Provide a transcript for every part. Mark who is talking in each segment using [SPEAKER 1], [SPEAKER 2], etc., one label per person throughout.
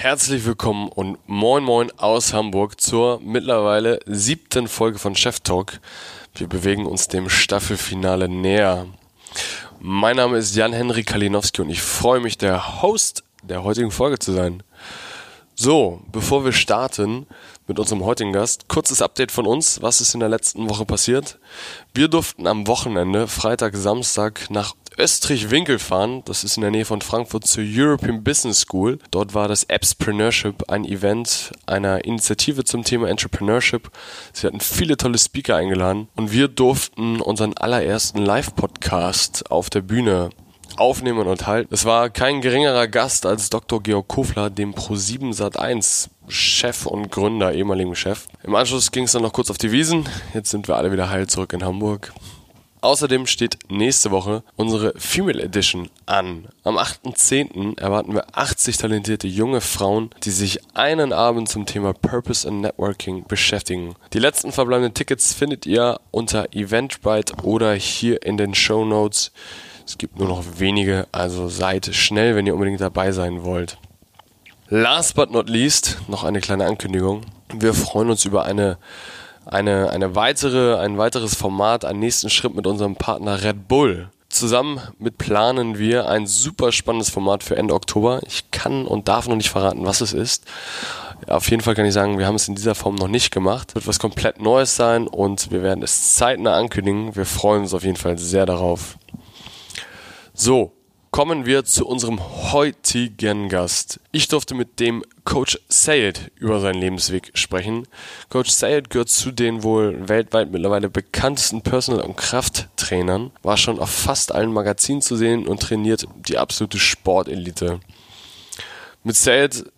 [SPEAKER 1] Herzlich willkommen und moin moin aus Hamburg zur mittlerweile siebten Folge von Chef Talk. Wir bewegen uns dem Staffelfinale näher. Mein Name ist Jan-Henry Kalinowski und ich freue mich, der Host der heutigen Folge zu sein. So, bevor wir starten mit unserem heutigen Gast, kurzes Update von uns. Was ist in der letzten Woche passiert? Wir durften am Wochenende, Freitag, Samstag, nach Österreich-Winkel fahren. Das ist in der Nähe von Frankfurt zur European Business School. Dort war das Appspreneurship, ein Event einer Initiative zum Thema Entrepreneurship. Sie hatten viele tolle Speaker eingeladen und wir durften unseren allerersten Live-Podcast auf der Bühne aufnehmen und halten. Es war kein geringerer Gast als Dr. Georg Kofler, dem Pro7 Sat1 Chef und Gründer, ehemaligen Chef. Im Anschluss ging es dann noch kurz auf die Wiesen. Jetzt sind wir alle wieder heil zurück in Hamburg. Außerdem steht nächste Woche unsere Female Edition an. Am 8.10. erwarten wir 80 talentierte junge Frauen, die sich einen Abend zum Thema Purpose and Networking beschäftigen. Die letzten verbleibenden Tickets findet ihr unter Eventbrite oder hier in den Show Notes. Es gibt nur noch wenige, also seid schnell, wenn ihr unbedingt dabei sein wollt. Last but not least noch eine kleine Ankündigung. Wir freuen uns über eine eine, eine weitere, ein weiteres Format, einen nächsten Schritt mit unserem Partner Red Bull. Zusammen mit planen wir ein super spannendes Format für Ende Oktober. Ich kann und darf noch nicht verraten, was es ist. Auf jeden Fall kann ich sagen, wir haben es in dieser Form noch nicht gemacht. Wird was komplett Neues sein und wir werden es zeitnah ankündigen. Wir freuen uns auf jeden Fall sehr darauf. So, kommen wir zu unserem heutigen Gast. Ich durfte mit dem Coach Sayed über seinen Lebensweg sprechen. Coach Sayed gehört zu den wohl weltweit mittlerweile bekanntesten Personal- und Krafttrainern, war schon auf fast allen Magazinen zu sehen und trainiert die absolute Sportelite. Mit Sayed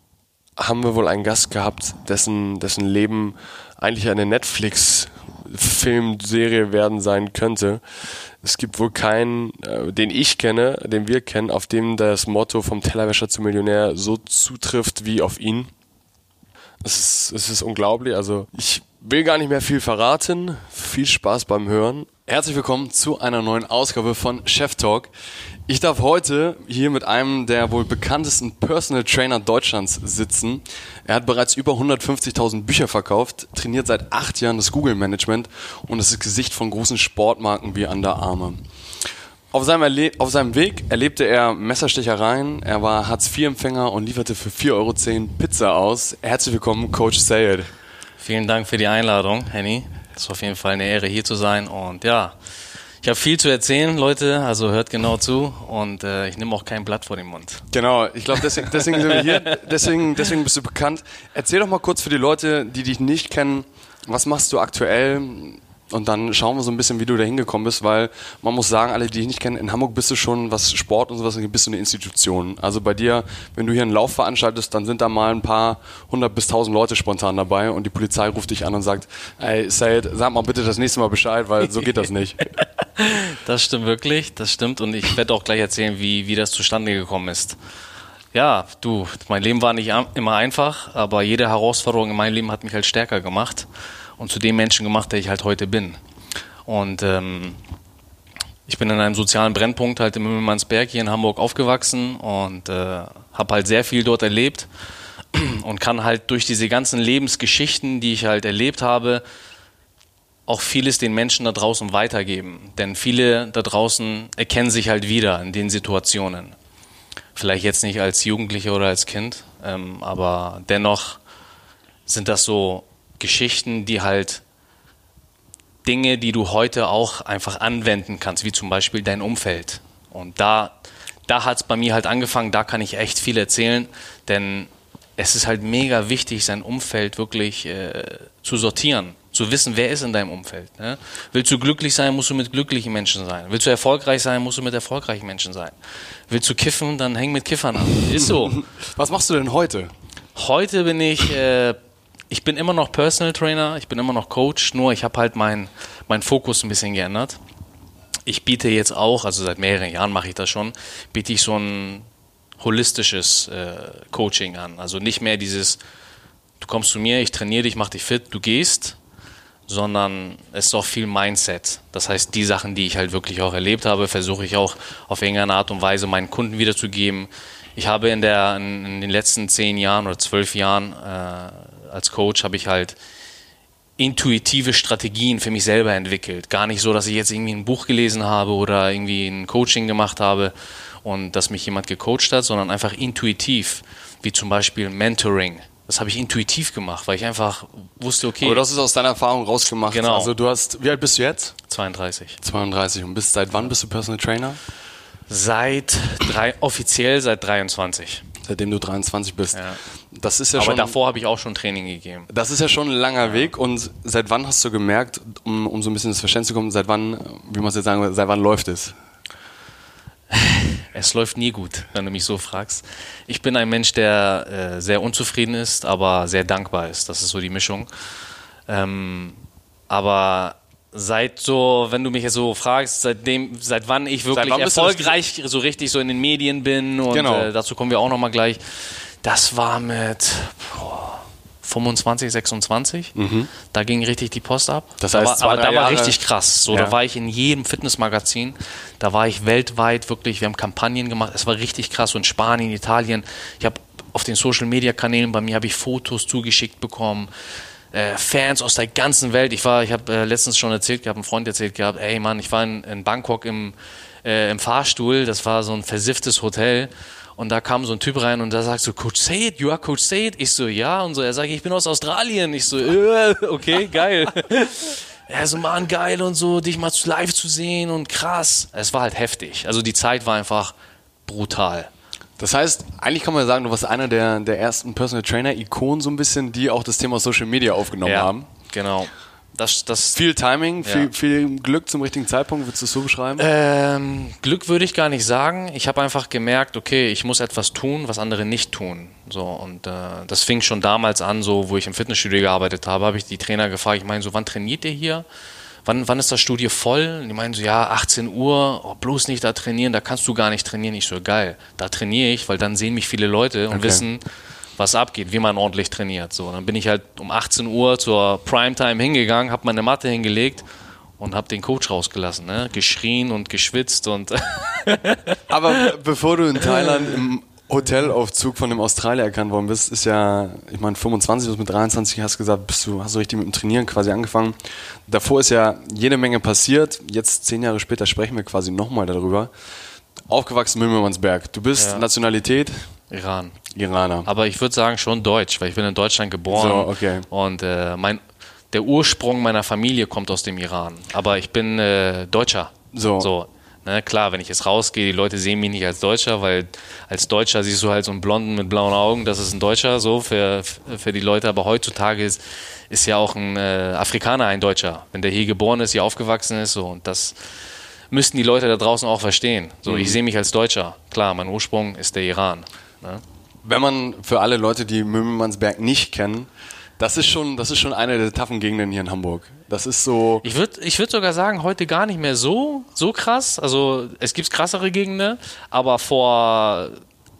[SPEAKER 1] haben wir wohl einen Gast gehabt, dessen, dessen Leben eigentlich eine Netflix Filmserie werden sein könnte. Es gibt wohl keinen, äh, den ich kenne, den wir kennen, auf dem das Motto vom Tellerwäscher zum Millionär so zutrifft wie auf ihn. Es ist, es ist unglaublich. Also ich will gar nicht mehr viel verraten. Viel Spaß beim Hören. Herzlich willkommen zu einer neuen Ausgabe von Chef Talk. Ich darf heute hier mit einem der wohl bekanntesten Personal Trainer Deutschlands sitzen. Er hat bereits über 150.000 Bücher verkauft, trainiert seit acht Jahren das Google Management und ist das Gesicht von großen Sportmarken wie Under Armour. Auf seinem, Erle auf seinem Weg erlebte er Messerstechereien, er war Hartz-IV-Empfänger und lieferte für 4,10 Euro Pizza aus. Herzlich willkommen, Coach Sayed.
[SPEAKER 2] Vielen Dank für die Einladung, Henny. Es ist auf jeden Fall eine Ehre, hier zu sein. Und ja, ich habe viel zu erzählen, Leute, also hört genau zu und äh, ich nehme auch kein Blatt vor den Mund.
[SPEAKER 1] Genau, ich glaube, deswegen, deswegen sind wir hier, deswegen, deswegen bist du bekannt. Erzähl doch mal kurz für die Leute, die dich nicht kennen, was machst du aktuell? Und dann schauen wir so ein bisschen, wie du da hingekommen bist, weil man muss sagen, alle, die dich nicht kennen, in Hamburg bist du schon, was Sport und sowas angeht, bist du eine Institution. Also bei dir, wenn du hier einen Lauf veranstaltest, dann sind da mal ein paar hundert bis tausend Leute spontan dabei und die Polizei ruft dich an und sagt, ey, Said, sag mal bitte das nächste Mal Bescheid, weil so geht das nicht.
[SPEAKER 2] das stimmt wirklich, das stimmt und ich werde auch gleich erzählen, wie, wie das zustande gekommen ist. Ja, du, mein Leben war nicht immer einfach, aber jede Herausforderung in meinem Leben hat mich halt stärker gemacht und zu dem Menschen gemacht, der ich halt heute bin. Und ähm, ich bin in einem sozialen Brennpunkt halt im Mümmelmannsberg hier in Hamburg aufgewachsen und äh, habe halt sehr viel dort erlebt und kann halt durch diese ganzen Lebensgeschichten, die ich halt erlebt habe, auch vieles den Menschen da draußen weitergeben. Denn viele da draußen erkennen sich halt wieder in den Situationen. Vielleicht jetzt nicht als Jugendlicher oder als Kind, ähm, aber dennoch sind das so Geschichten, die halt Dinge, die du heute auch einfach anwenden kannst, wie zum Beispiel dein Umfeld. Und da, da hat es bei mir halt angefangen, da kann ich echt viel erzählen, denn es ist halt mega wichtig, sein Umfeld wirklich äh, zu sortieren, zu wissen, wer ist in deinem Umfeld. Ne? Willst du glücklich sein, musst du mit glücklichen Menschen sein. Willst du erfolgreich sein, musst du mit erfolgreichen Menschen sein. Willst du kiffen, dann häng mit Kiffern an. Ist so.
[SPEAKER 1] Was machst du denn heute?
[SPEAKER 2] Heute bin ich äh, ich bin immer noch Personal Trainer, ich bin immer noch Coach, nur ich habe halt meinen mein Fokus ein bisschen geändert. Ich biete jetzt auch, also seit mehreren Jahren mache ich das schon, biete ich so ein holistisches äh, Coaching an. Also nicht mehr dieses, du kommst zu mir, ich trainiere dich, mache dich fit, du gehst, sondern es ist auch viel Mindset. Das heißt, die Sachen, die ich halt wirklich auch erlebt habe, versuche ich auch auf irgendeine Art und Weise meinen Kunden wiederzugeben. ich habe in, der, in, den letzten zehn Jahren oder zwölf Jahren äh, als Coach habe ich halt intuitive Strategien für mich selber entwickelt. Gar nicht so, dass ich jetzt irgendwie ein Buch gelesen habe oder irgendwie ein Coaching gemacht habe und dass mich jemand gecoacht hat, sondern einfach intuitiv, wie zum Beispiel Mentoring. Das habe ich intuitiv gemacht, weil ich einfach wusste, okay.
[SPEAKER 3] Aber das ist aus deiner Erfahrung rausgemacht.
[SPEAKER 2] Genau.
[SPEAKER 3] Also du hast, wie alt bist du jetzt?
[SPEAKER 2] 32.
[SPEAKER 3] 32. Und bist seit wann bist du Personal Trainer?
[SPEAKER 2] Seit drei, offiziell seit 23.
[SPEAKER 3] Seitdem du 23 bist.
[SPEAKER 2] Ja.
[SPEAKER 3] Das ist ja
[SPEAKER 2] Aber
[SPEAKER 3] schon.
[SPEAKER 2] davor habe ich auch schon Training gegeben.
[SPEAKER 3] Das ist ja schon ein langer Weg und seit wann hast du gemerkt, um, um so ein bisschen das Verständnis zu kommen, seit wann, wie man es jetzt sagen will, seit wann läuft es?
[SPEAKER 2] Es läuft nie gut, wenn du mich so fragst. Ich bin ein Mensch, der äh, sehr unzufrieden ist, aber sehr dankbar ist. Das ist so die Mischung. Ähm, aber seit so, wenn du mich jetzt so fragst, seitdem, seit wann ich wirklich
[SPEAKER 3] wann
[SPEAKER 2] erfolgreich so richtig so in den Medien bin und
[SPEAKER 3] Genau.
[SPEAKER 2] äh, dazu kommen wir auch nochmal gleich. Das war mit boah, 25, 26. Da ging richtig die Post ab.
[SPEAKER 3] Mhm. Das
[SPEAKER 2] da
[SPEAKER 3] heißt,
[SPEAKER 2] war,
[SPEAKER 3] zwei,
[SPEAKER 2] aber da war
[SPEAKER 3] Jahre-
[SPEAKER 2] richtig krass. So,
[SPEAKER 3] Ja.
[SPEAKER 2] da war ich in jedem Fitnessmagazin. Da war ich weltweit wirklich. Wir haben Kampagnen gemacht. Es war richtig krass. So in Spanien, Italien. Ich habe auf den Social Media Kanälen bei mir habe ich Fotos zugeschickt bekommen. Äh, Fans aus der ganzen Welt. Ich war, ich habe äh, letztens schon erzählt gehabt, ein Freund erzählt gehabt, ey Mann, ich war in, in Bangkok im, äh, im Fahrstuhl. Das war so ein versifftes Hotel. Und da kam so ein Typ rein und da sagt so, Coach Said, you are Coach Said? Ich so, ja. Und so, er sagt, ich bin aus Australien. Ich so, äh, okay, geil. Er so, Mann, geil und so, dich mal zu- live zu sehen und krass. Es war halt heftig. Also die Zeit war einfach brutal.
[SPEAKER 3] Das heißt, eigentlich kann man sagen, du warst einer der, der ersten Personal Trainer-Ikonen so ein bisschen, die auch das Thema Social Media aufgenommen haben.
[SPEAKER 2] genau. Das, das,
[SPEAKER 3] Viel Timing, viel,
[SPEAKER 2] Ja.
[SPEAKER 3] viel Glück zum richtigen Zeitpunkt, würdest du es so beschreiben?
[SPEAKER 2] Ähm, Glück würde ich gar nicht sagen. Ich habe einfach gemerkt, okay, ich muss etwas tun, was andere nicht tun. So und äh, das fing schon damals an, so wo ich im Fitnessstudio gearbeitet habe, habe ich die Trainer gefragt. Ich meine so, wann trainiert ihr hier? Wann, wann ist das Studio voll? Und die meinen so, ja, 18 Uhr, oh, bloß nicht da trainieren, da kannst du gar nicht trainieren. Ich so, geil, da trainiere ich, weil dann sehen mich viele Leute und
[SPEAKER 3] Okay.
[SPEAKER 2] wissen, was abgeht, wie man ordentlich trainiert. So, dann bin ich halt um 18 Uhr zur Primetime hingegangen, habe meine Matte hingelegt und habe den Coach rausgelassen, ne? geschrien und geschwitzt und
[SPEAKER 3] Aber bevor du in Thailand im Hotelaufzug von dem Australier erkannt worden bist, ist ja, ich meine, 25 bis mit 23 hast du gesagt, bist du, hast du richtig mit dem Trainieren quasi angefangen. Davor ist ja jede Menge passiert. Jetzt, zehn Jahre später, sprechen wir quasi nochmal darüber. Aufgewachsen in Mümmermannsberg. Du bist
[SPEAKER 2] Ja.
[SPEAKER 3] Nationalität
[SPEAKER 2] Iran.
[SPEAKER 3] Iraner.
[SPEAKER 2] Aber ich würde sagen schon Deutsch, weil ich bin in Deutschland geboren.
[SPEAKER 3] So, okay.
[SPEAKER 2] Und äh, mein, der Ursprung meiner Familie kommt aus dem Iran. Aber ich bin äh, Deutscher.
[SPEAKER 3] So.
[SPEAKER 2] so ne, klar, wenn ich jetzt rausgehe, die Leute sehen mich nicht als Deutscher, weil als Deutscher siehst du halt so einen Blonden mit blauen Augen, das ist ein Deutscher, so für, für die Leute. Aber heutzutage ist, ist ja auch ein äh, Afrikaner ein Deutscher. Wenn der hier geboren ist, hier aufgewachsen ist, so und das müssten die Leute da draußen auch verstehen. So,
[SPEAKER 3] Mhm.
[SPEAKER 2] ich sehe mich als Deutscher. Klar, mein Ursprung ist der Iran. Ne?
[SPEAKER 3] Wenn man für alle Leute, die Mümmermannsberg nicht kennen, das ist schon, das ist schon eine der taffen Gegenden hier in Hamburg. Das ist so,
[SPEAKER 2] Ich würde ich würd sogar sagen, heute gar nicht mehr so, so krass. Also es gibt krassere Gegenden, aber vor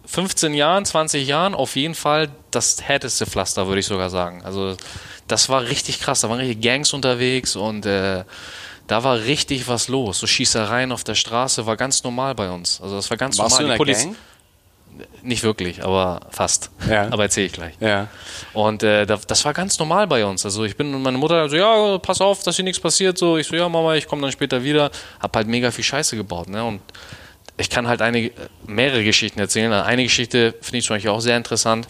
[SPEAKER 2] 15 Jahren, 20 Jahren auf jeden Fall das härteste Pflaster, würde ich sogar sagen. Also das war richtig krass. Da waren richtig Gangs unterwegs und äh, da war richtig was los. So Schießereien auf der Straße war ganz normal bei uns. Also das war ganz
[SPEAKER 3] warst du in
[SPEAKER 2] normal.
[SPEAKER 3] der Gang?
[SPEAKER 2] Nicht wirklich, aber fast.
[SPEAKER 3] Ja.
[SPEAKER 2] Aber erzähle ich gleich.
[SPEAKER 3] Ja.
[SPEAKER 2] Und äh, da, das war ganz normal bei uns. Also ich bin und meine Mutter so, ja, pass auf, dass hier nichts passiert. So, ich so, ja, Mama, ich komme dann später wieder. Hab halt mega viel Scheiße gebaut. Ne? Und ich kann halt einige, mehrere Geschichten erzählen. Eine Geschichte finde ich zum Beispiel auch sehr interessant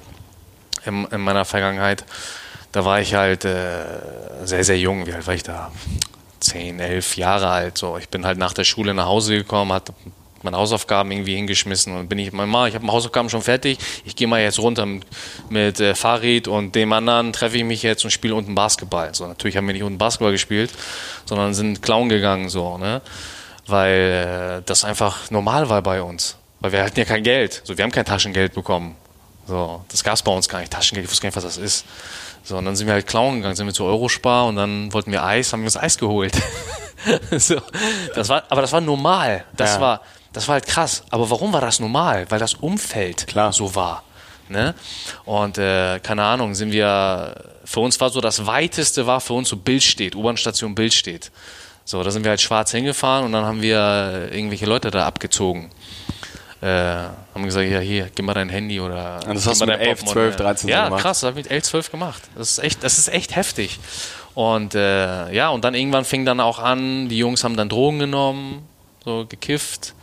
[SPEAKER 2] in, in meiner Vergangenheit. Da war ich halt äh, sehr, sehr jung. Wie alt war ich da? Zehn, elf Jahre alt. So, ich bin halt nach der Schule nach Hause gekommen, hatte meine Hausaufgaben irgendwie hingeschmissen und bin ich, Mama, ich habe meine Hausaufgaben schon fertig, ich gehe mal jetzt runter mit, mit äh, Farid und dem anderen treffe ich mich jetzt und spiele unten Basketball. So, natürlich haben wir nicht unten Basketball gespielt, sondern sind klauen gegangen, so, ne? Weil äh, das einfach normal war bei uns. Weil wir hatten ja kein Geld. So, wir haben kein Taschengeld bekommen. So, das gab es bei uns gar nicht. Taschengeld, ich wusste gar nicht, was das ist. So, und dann sind wir halt klauen gegangen, sind wir zu Eurospar und dann wollten wir Eis, haben wir uns Eis geholt. so, das war, aber das war normal. Das
[SPEAKER 3] Ja.
[SPEAKER 2] war, das war halt krass. Aber warum war das normal? Weil das Umfeld
[SPEAKER 3] Klar.
[SPEAKER 2] so war. Ne? Und äh, keine Ahnung, sind wir, für uns war so das weiteste war für uns so Bildstedt, U-Bahn-Station Bildstedt. So, da sind wir halt schwarz hingefahren und dann haben wir irgendwelche Leute da abgezogen. äh, haben gesagt, ja hier, gib mal dein Handy oder
[SPEAKER 3] Und das hast du mit
[SPEAKER 2] dein
[SPEAKER 3] 11,
[SPEAKER 2] Portemonnaie.
[SPEAKER 3] 12, 13 so
[SPEAKER 2] Ja,
[SPEAKER 3] gemacht?
[SPEAKER 2] krass, das habe ich mit 11, 12 gemacht. Das ist echt, das ist echt heftig. Und äh, ja, und dann irgendwann fing dann auch an, die Jungs haben dann Drogen genommen, so gekifft.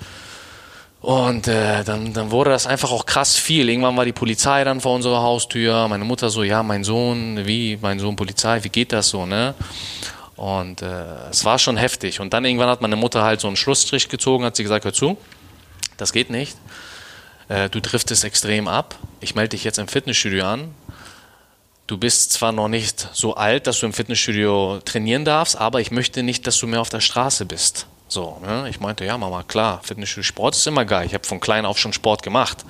[SPEAKER 2] Und äh, dann, dann wurde das einfach auch krass viel. Irgendwann war die Polizei dann vor unserer Haustür. Meine Mutter so, ja, mein Sohn, wie, mein Sohn Polizei, wie geht das so, ne? Und äh, es war schon heftig. Und dann irgendwann hat meine Mutter halt so einen Schlussstrich gezogen, hat sie gesagt, hör zu, das geht nicht. Äh, du driftest extrem ab. Ich melde dich jetzt im Fitnessstudio an. Du bist zwar noch nicht so alt, dass du im Fitnessstudio trainieren darfst, aber ich möchte nicht, dass du mehr auf der Straße bist. So, ne? Ich meinte, ja, Mama, klar, Fitnessstudio Sport ist immer geil. Ich habe von klein auf schon Sport gemacht,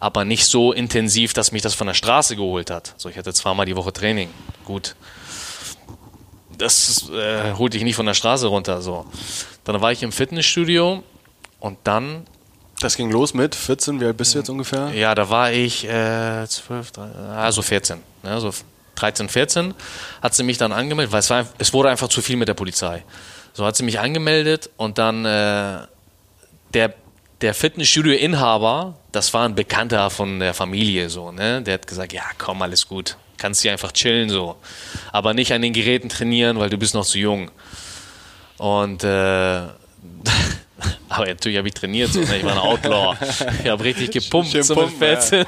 [SPEAKER 2] aber nicht so intensiv, dass mich das von der Straße geholt hat. So, ich hatte zweimal die Woche Training. Gut. Das äh, holte ich nicht von der Straße runter. So. Dann war ich im Fitnessstudio und dann
[SPEAKER 3] Das ging los mit 14, wie alt bist du jetzt ungefähr?
[SPEAKER 2] ja, da war ich äh, 12, 13, also 14. Ne, so 13, 14 hat sie mich dann angemeldet, weil es, war, es wurde einfach zu viel mit der Polizei. So hat sie mich angemeldet und dann äh, der, der Fitnessstudio-Inhaber, das war ein Bekannter von der Familie, so, ne? Der hat gesagt, ja, komm, alles gut. Kannst hier einfach chillen so. Aber nicht an den Geräten trainieren, weil du bist noch zu jung. Und äh, aber natürlich habe ich trainiert, so, ne? ich war ein Outlaw. Ich habe richtig gepumpt
[SPEAKER 3] Schön
[SPEAKER 2] mit
[SPEAKER 3] pumpen, ja.
[SPEAKER 2] 14.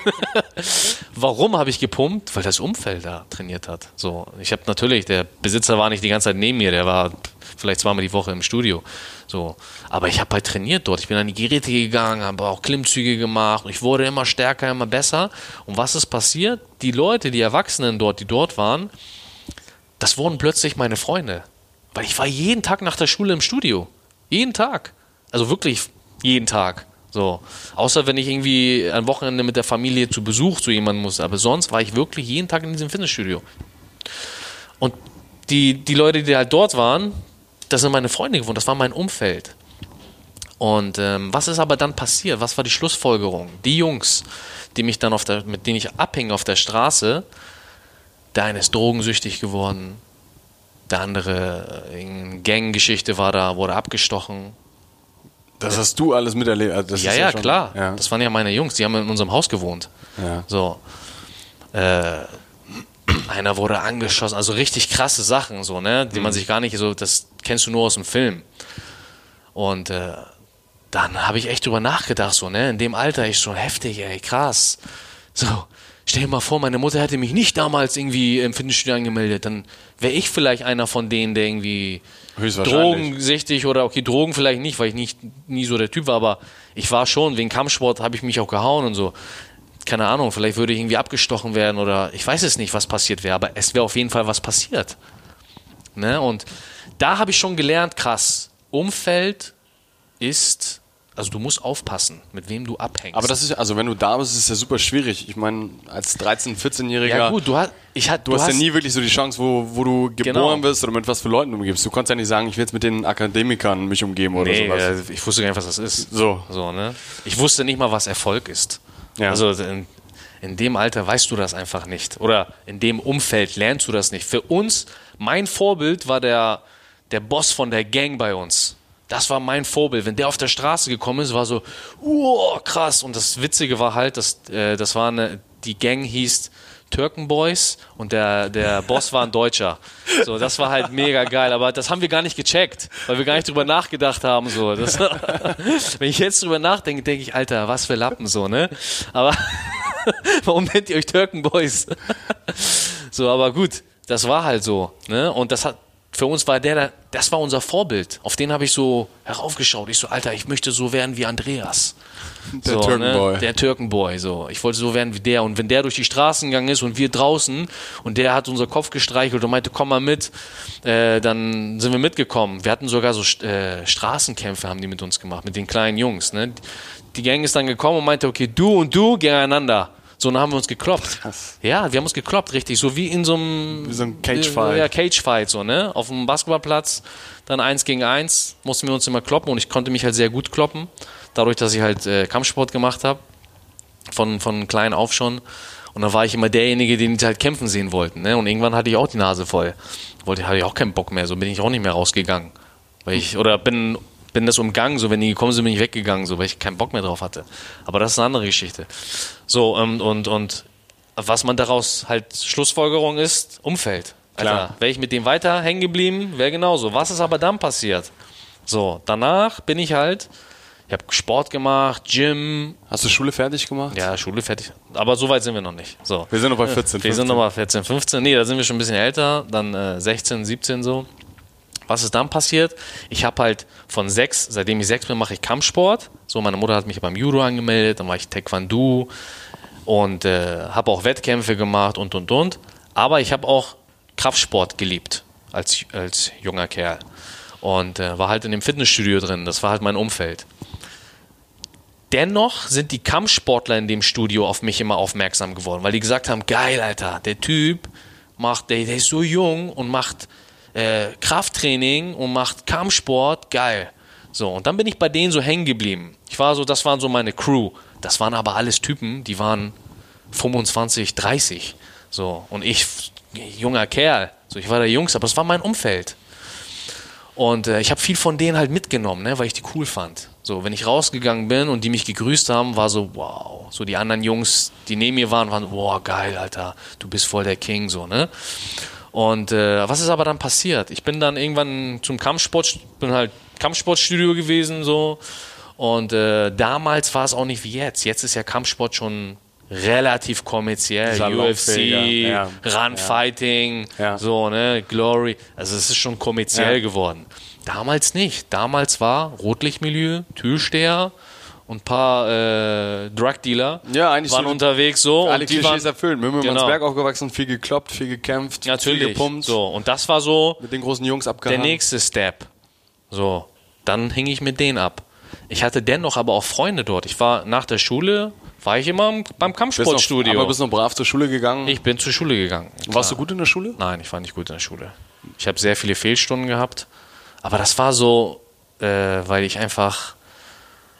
[SPEAKER 2] Warum habe ich gepumpt? Weil das Umfeld da trainiert hat. So, ich habe natürlich, der Besitzer war nicht die ganze Zeit neben mir, der war vielleicht zweimal die Woche im Studio. So, aber ich habe halt trainiert dort. Ich bin an die Geräte gegangen, habe auch Klimmzüge gemacht. Ich wurde immer stärker, immer besser. Und was ist passiert? Die Leute, die Erwachsenen dort, die dort waren, das wurden plötzlich meine Freunde. Weil ich war jeden Tag nach der Schule im Studio. Jeden Tag. Also wirklich jeden Tag. So. Außer wenn ich irgendwie am Wochenende mit der Familie zu Besuch zu jemandem muss. Aber sonst war ich wirklich jeden Tag in diesem Fitnessstudio. Und die, die Leute, die halt dort waren, das sind meine Freunde geworden, das war mein Umfeld. Und ähm, was ist aber dann passiert? Was war die Schlussfolgerung? Die Jungs, die mich dann auf der, mit denen ich abhing auf der Straße, der eine ist drogensüchtig geworden, der andere, äh, eine Ganggeschichte war da, wurde abgestochen.
[SPEAKER 3] Das hast du alles miterlebt. Also das
[SPEAKER 2] ja,
[SPEAKER 3] ist
[SPEAKER 2] ja,
[SPEAKER 3] schon-
[SPEAKER 2] klar.
[SPEAKER 3] Ja.
[SPEAKER 2] Das waren ja meine Jungs, die haben in unserem Haus gewohnt.
[SPEAKER 3] Ja.
[SPEAKER 2] So. Äh, einer wurde angeschossen, also richtig krasse Sachen, so, ne, die
[SPEAKER 3] Mhm.
[SPEAKER 2] man sich gar nicht so, das kennst du nur aus dem Film. Und äh, dann habe ich echt drüber nachgedacht, so, ne, in dem Alter ist schon heftig, ey, krass. So, stell dir mal vor, meine Mutter hätte mich nicht damals irgendwie im Fitnessstudio angemeldet, dann wäre ich vielleicht einer von denen, der irgendwie. Drogensüchtig oder okay, Drogen vielleicht nicht, weil ich nicht nie so der Typ war, aber ich war schon, wegen Kampfsport habe ich mich auch gehauen und so. Keine Ahnung, vielleicht würde ich irgendwie abgestochen werden oder ich weiß es nicht, was passiert wäre, aber es wäre auf jeden Fall was passiert. Ne? Und da habe ich schon gelernt, krass, Umfeld ist, also du musst aufpassen, mit wem du abhängst.
[SPEAKER 3] Aber das ist, also wenn du da bist, ist es ja super schwierig. Ich meine, als 13-, 14-Jähriger,
[SPEAKER 2] ja gut, du hast, ich hat,
[SPEAKER 3] du, hast, ja nie wirklich so die Chance, wo, wo du geboren
[SPEAKER 2] Genau.
[SPEAKER 3] bist oder mit was für Leuten du umgibst. Du kannst ja nicht sagen, ich will jetzt mit den Akademikern mich umgeben oder
[SPEAKER 2] Nee,
[SPEAKER 3] sowas.
[SPEAKER 2] äh, ich wusste gar nicht, was das ist.
[SPEAKER 3] So.
[SPEAKER 2] So, ne? Ich wusste nicht mal, was Erfolg ist.
[SPEAKER 3] Ja.
[SPEAKER 2] Also in, in dem Alter weißt du das einfach nicht. Oder in dem Umfeld lernst du das nicht. Für uns, mein Vorbild war der, der Boss von der Gang bei uns. Das war mein Vorbild. Wenn der auf der Straße gekommen ist, war so, oh, krass. Und das Witzige war halt, dass, äh, das war eine, die Gang hieß Türkenboys und der, der Boss war ein Deutscher. So, das war halt mega geil. Aber das haben wir gar nicht gecheckt, weil wir gar nicht drüber nachgedacht haben. So. Das, wenn ich jetzt drüber nachdenke, denke ich, Alter, was für Lappen so, ne? Aber warum nennt ihr euch Türkenboys? so, aber gut, das war halt so, ne? Und das hat für uns war der, das war unser Vorbild. Auf den habe ich so heraufgeschaut. Ich so, Alter, ich möchte so werden wie Andreas.
[SPEAKER 3] Der
[SPEAKER 2] so,
[SPEAKER 3] Türkenboy.
[SPEAKER 2] Ne? Der Türkenboy, so. Ich wollte so werden wie der. Und wenn der durch die Straßen gegangen ist und wir draußen und der hat unser Kopf gestreichelt und meinte, komm mal mit, äh, dann sind wir mitgekommen. Wir hatten sogar so äh, Straßenkämpfe, haben die mit uns gemacht, mit den kleinen Jungs. Ne? Die Gang ist dann gekommen und meinte, okay, du und du gegeneinander. So, dann haben wir uns gekloppt.
[SPEAKER 3] Krass.
[SPEAKER 2] Ja, wir haben uns gekloppt, richtig. So wie in so einem.
[SPEAKER 3] Wie so ein Cage-Fight.
[SPEAKER 2] Ja, Cage-Fight, so, ne? Auf dem Basketballplatz, dann eins gegen eins, mussten wir uns immer kloppen und ich konnte mich halt sehr gut kloppen. Dadurch, dass ich halt äh, Kampfsport gemacht habe. Von, von klein auf schon. Und dann war ich immer derjenige, den die halt kämpfen sehen wollten, ne? Und irgendwann hatte ich auch die Nase voll. Wollte, hatte ich auch keinen Bock mehr, so bin ich auch nicht mehr rausgegangen. Weil ich, oder bin, bin das umgangen, so wenn die gekommen sind, bin ich weggegangen, so weil ich keinen Bock mehr drauf hatte. Aber das ist eine andere Geschichte. So, ähm, und, und was man daraus halt Schlussfolgerung ist, Umfeld.
[SPEAKER 3] Klar.
[SPEAKER 2] wäre ich mit dem weiter hängen geblieben, wäre genauso. Was ist aber dann passiert? So, danach bin ich halt, ich habe Sport gemacht, Gym,
[SPEAKER 3] Hast du Schule fertig gemacht?
[SPEAKER 2] ja, Schule fertig. Aber so weit sind wir noch nicht. So.
[SPEAKER 3] Wir sind noch bei 14,
[SPEAKER 2] Wir sind
[SPEAKER 3] 15.
[SPEAKER 2] noch mal 14, 15. Nee, da sind wir schon ein bisschen älter, dann äh, 16, 17 so. Was ist dann passiert? Ich habe halt von sechs, seitdem ich sechs bin, mache ich Kampfsport. So, meine Mutter hat mich beim Judo angemeldet, dann war ich Taekwondo und äh, habe auch Wettkämpfe gemacht und und und. Aber ich habe auch Kraftsport geliebt als, als junger Kerl und äh, war halt in dem Fitnessstudio drin. Das war halt mein Umfeld. Dennoch sind die Kampfsportler in dem Studio auf mich immer aufmerksam geworden, weil die gesagt haben, geil, Alter, der Typ macht, der, der ist so jung und macht äh, Krafttraining und macht Kampfsport, geil. So, und dann bin ich bei denen so hängen geblieben. Ich war so, das waren so meine Crew. Das waren aber alles Typen, die waren 25, 30. So, und ich, junger Kerl, so, ich war der Jüngste, aber es war mein Umfeld. Und äh, ich habe viel von denen halt mitgenommen, ne, weil ich die cool fand. So, wenn ich rausgegangen bin und die mich gegrüßt haben, war so, wow. So die anderen Jungs, die neben mir waren, waren, wow, geil, Alter, du bist voll der King, so, ne? Und äh, was ist aber dann passiert? Ich bin dann irgendwann zum Kampfsport, bin halt Kampfsportstudio gewesen, so. Und äh, damals war es auch nicht wie jetzt. Jetzt ist ja Kampfsport schon relativ kommerziell. UFC,
[SPEAKER 3] Salonfähiger, ja.
[SPEAKER 2] Runfighting,
[SPEAKER 3] Ja.
[SPEAKER 2] so, ne, Glory. Also es ist schon kommerziell geworden. Damals nicht. Damals war Rotlichtmilieu, Türsteher und ein paar äh, Drugdealer
[SPEAKER 3] Ja,
[SPEAKER 2] waren
[SPEAKER 3] so
[SPEAKER 2] unterwegs so.
[SPEAKER 3] Alle
[SPEAKER 2] und die
[SPEAKER 3] Klischees
[SPEAKER 2] waren,
[SPEAKER 3] erfüllt. Mit
[SPEAKER 2] Genau.
[SPEAKER 3] Berg aufgewachsen, viel gekloppt, viel gekämpft, viel
[SPEAKER 2] natürlich.
[SPEAKER 3] gepumpt,
[SPEAKER 2] So, und das war so
[SPEAKER 3] mit den großen Jungs
[SPEAKER 2] der
[SPEAKER 3] abgehangen.
[SPEAKER 2] nächste Step. So, dann hing ich mit denen ab. Ich hatte dennoch aber auch Freunde dort. Ich war nach der Schule, war ich immer beim
[SPEAKER 3] Bist noch,
[SPEAKER 2] Kampfsportstudio.
[SPEAKER 3] aber bist noch brav zur Schule gegangen.
[SPEAKER 2] ich bin zur Schule gegangen.
[SPEAKER 3] Warst du gut in der Schule?
[SPEAKER 2] Nein, ich war nicht gut in der Schule. Ich habe sehr viele Fehlstunden gehabt. Aber das war so, äh, weil ich einfach,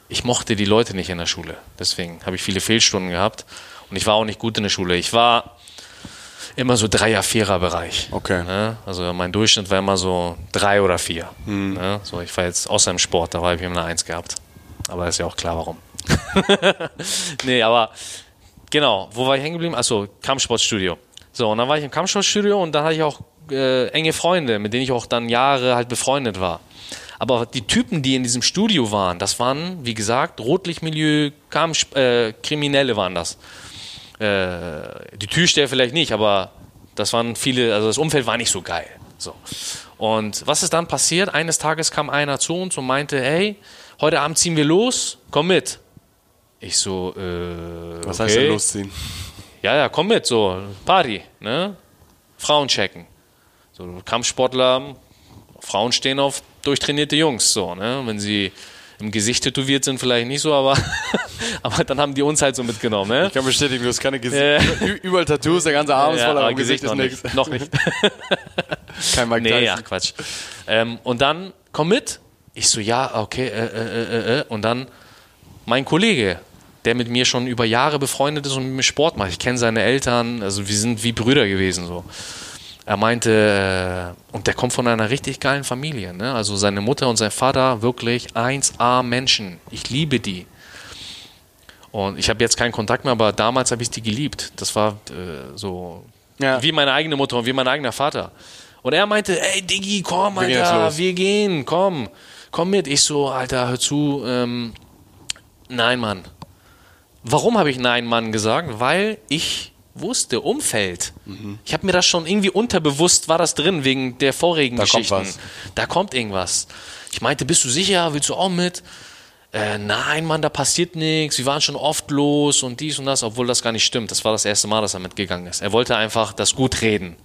[SPEAKER 2] ich mochte die Leute nicht in der Schule. Deswegen habe ich viele Fehlstunden gehabt. Und ich war auch nicht gut in der Schule. Ich war immer so Dreier-, Vierer-Bereich.
[SPEAKER 3] Okay.
[SPEAKER 2] Ne? Also mein Durchschnitt war immer so drei oder vier. Ne? So, ich war jetzt außer im Sport, da habe ich immer eine Eins gehabt. Aber ist ja auch klar, warum. nee, aber genau, wo war ich hängen geblieben? Achso, Kampfsportstudio. So, und dann war ich im Kampfsportstudio und dann hatte ich auch äh, enge Freunde, mit denen ich auch dann Jahre halt befreundet war. Aber die Typen, die in diesem Studio waren, das waren, wie gesagt, Rotlichtmilieu, Kampf, äh, Kriminelle waren das. Äh, die Türsteher vielleicht nicht, aber das waren viele, also das Umfeld war nicht so geil. So. Und was ist dann passiert? Eines Tages kam einer zu uns und meinte, hey, heute Abend ziehen wir los, komm mit. Ich so, äh,
[SPEAKER 3] Was
[SPEAKER 2] okay.
[SPEAKER 3] heißt denn losziehen?
[SPEAKER 2] Ja, ja, komm mit, so, Party, ne? Frauen checken. So, Kampfsportler, Frauen stehen auf durchtrainierte Jungs, so, ne? Wenn sie im Gesicht tätowiert sind, vielleicht nicht so, aber, aber dann haben die uns halt so mitgenommen, ne?
[SPEAKER 3] Ich kann bestätigen, du hast keine Gesicht.
[SPEAKER 2] Äh.
[SPEAKER 3] Überall Tattoos, der ganze Arm ist voll, aber
[SPEAKER 2] aber
[SPEAKER 3] im Gesicht ist
[SPEAKER 2] noch
[SPEAKER 3] nichts.
[SPEAKER 2] nicht. Noch nicht.
[SPEAKER 3] Kein Mike
[SPEAKER 2] Nee, ach Quatsch. Ähm, und dann, komm mit. Ich so, ja, okay, äh, äh, äh, äh. Und dann mein Kollege, der mit mir schon über Jahre befreundet ist und mit mir Sport macht. Ich kenne seine Eltern, also wir sind wie Brüder gewesen so. Er meinte, äh, und der kommt von einer richtig geilen Familie, ne? Also seine Mutter und sein Vater wirklich 1A Menschen. Ich liebe die. Und ich habe jetzt keinen Kontakt mehr, aber damals habe ich die geliebt. Das war äh, so
[SPEAKER 3] Ja.
[SPEAKER 2] wie meine eigene Mutter und wie mein eigener Vater. Und er meinte, ey Diggi, komm, Alter, wir gehen, komm, komm mit. Ich so, Alter, hör zu, ähm, nein, Mann. Warum habe ich nein, Mann gesagt? Weil ich wusste, Umfeld.
[SPEAKER 3] Mhm.
[SPEAKER 2] Ich habe mir das schon irgendwie unterbewusst, war das drin, wegen der vorigen
[SPEAKER 3] Da kommt
[SPEAKER 2] Geschichten.
[SPEAKER 3] was.
[SPEAKER 2] Da kommt irgendwas. Ich meinte, bist du sicher? Willst du auch mit? Äh, nein, Mann, da passiert nichts. Wir waren schon oft los und dies und das, obwohl das gar nicht stimmt. Das war das erste Mal, dass er mitgegangen ist. Er wollte einfach das gut reden.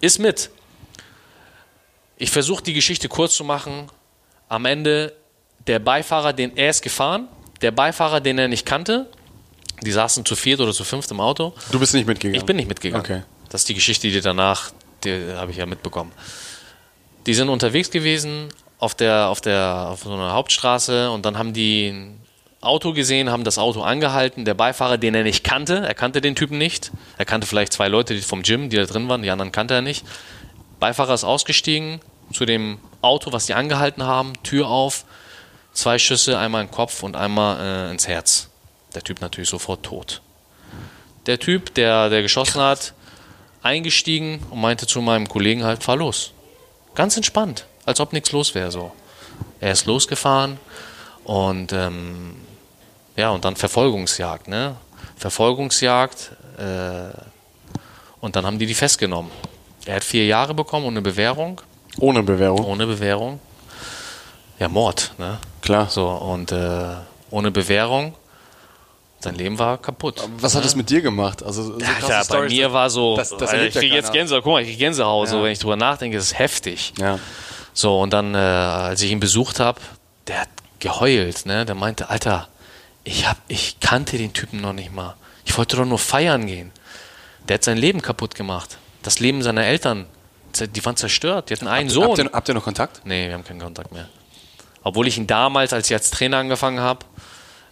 [SPEAKER 2] Ist mit. Ich versuche die Geschichte kurz zu machen. Am Ende der Beifahrer, den er ist gefahren, der Beifahrer, den er nicht kannte, die saßen zu viert oder zu fünft im Auto.
[SPEAKER 3] Du bist nicht mitgegangen.
[SPEAKER 2] Ich bin nicht mitgegangen.
[SPEAKER 3] Okay.
[SPEAKER 2] Das ist die Geschichte, die danach, die habe ich ja mitbekommen. Die sind unterwegs gewesen auf der, auf der, auf so einer Hauptstraße und dann haben die ein Auto gesehen, haben das Auto angehalten. Der Beifahrer, den er nicht kannte, er kannte den Typen nicht. Er kannte vielleicht zwei Leute die vom Gym, die da drin waren, die anderen kannte er nicht. Beifahrer ist ausgestiegen, zu dem Auto, was die angehalten haben, Tür auf, zwei Schüsse, einmal in den Kopf und einmal äh, ins Herz. Der Typ natürlich sofort tot. Der Typ, der, der geschossen hat, eingestiegen und meinte zu meinem Kollegen halt, fahr los. Ganz entspannt, als ob nichts los wäre so. Er ist losgefahren und ähm, ja, und dann Verfolgungsjagd, ne? Verfolgungsjagd äh, und dann haben die die festgenommen. Er hat vier Jahre bekommen ohne Bewährung.
[SPEAKER 3] Ohne Bewährung?
[SPEAKER 2] Ohne Bewährung. Ja, Mord, ne?
[SPEAKER 3] Klar.
[SPEAKER 2] So, und äh, ohne Bewährung. Sein Leben war kaputt.
[SPEAKER 3] Was hat das mit dir gemacht? Also, so
[SPEAKER 2] Ja, bei mir war so,
[SPEAKER 3] das- das
[SPEAKER 2] Alter,
[SPEAKER 3] erlebt
[SPEAKER 2] ich
[SPEAKER 3] ja
[SPEAKER 2] kriege jetzt
[SPEAKER 3] keiner.
[SPEAKER 2] Gänsehaut, guck mal, ich kriege Gänsehaut, so,
[SPEAKER 3] Ja.
[SPEAKER 2] wenn ich drüber nachdenke, ist heftig.
[SPEAKER 3] Ja.
[SPEAKER 2] So, und dann, äh, als ich ihn besucht habe, der hat geheult, ne? Der meinte, Alter, ich, hab, ich kannte den Typen noch nicht mal. Ich wollte doch nur feiern gehen. Der hat sein Leben kaputt gemacht. Das Leben seiner Eltern, die waren zerstört. Die hatten einen Sohn.
[SPEAKER 3] Habt ihr, habt ihr noch Kontakt?
[SPEAKER 2] Nee, wir haben keinen Kontakt mehr. Obwohl ich ihn damals, als ich als Trainer angefangen habe,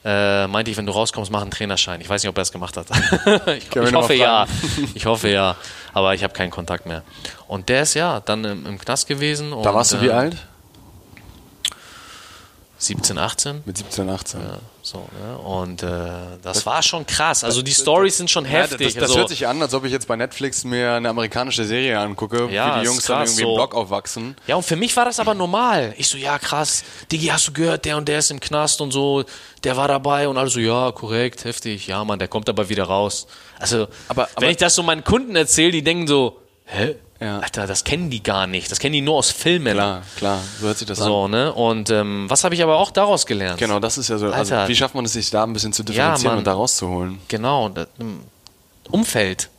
[SPEAKER 2] äh, meinte ich, wenn du rauskommst, mach einen Trainerschein. Ich weiß nicht, ob er es gemacht hat. ich, ich
[SPEAKER 3] noch
[SPEAKER 2] hoffe ja. Ich hoffe ja. Aber ich habe keinen Kontakt mehr. Und der ist ja dann im, im Knast gewesen. Und,
[SPEAKER 3] Da warst du wie
[SPEAKER 2] äh,
[SPEAKER 3] alt?
[SPEAKER 2] 17, 18.
[SPEAKER 3] Mit 17, 18.
[SPEAKER 2] Ja, so, ne? Und äh, das, war schon krass. Also die Stories sind schon
[SPEAKER 3] Ja,
[SPEAKER 2] heftig.
[SPEAKER 3] das, das
[SPEAKER 2] also,
[SPEAKER 3] hört sich an, als ob ich jetzt bei Netflix mir eine amerikanische Serie angucke,
[SPEAKER 2] Ja,
[SPEAKER 3] wie die Jungs dann
[SPEAKER 2] krass,
[SPEAKER 3] irgendwie im. Block aufwachsen.
[SPEAKER 2] Ja, und für mich war das aber normal. Ich so, ja, krass, Digi, hast du gehört, der und der ist im Knast und so, der war dabei und alle so, ja, korrekt, heftig, ja, Mann, der kommt aber wieder raus. Also,
[SPEAKER 3] Aber- aber-
[SPEAKER 2] wenn ich das so meinen Kunden erzähle, die denken so, hä?
[SPEAKER 3] Ja.
[SPEAKER 2] Alter, das kennen die gar nicht. Das kennen die nur aus Filmen.
[SPEAKER 3] Klar, klar, so hört sich das an.
[SPEAKER 2] So, ne? Und ähm, was habe ich aber auch daraus gelernt?
[SPEAKER 3] Genau, das ist ja so. Also,
[SPEAKER 2] Alter.
[SPEAKER 3] wie schafft man es, sich da ein bisschen zu differenzieren
[SPEAKER 2] Mann.
[SPEAKER 3] und da rauszuholen?
[SPEAKER 2] Genau, ähm, Umfeld.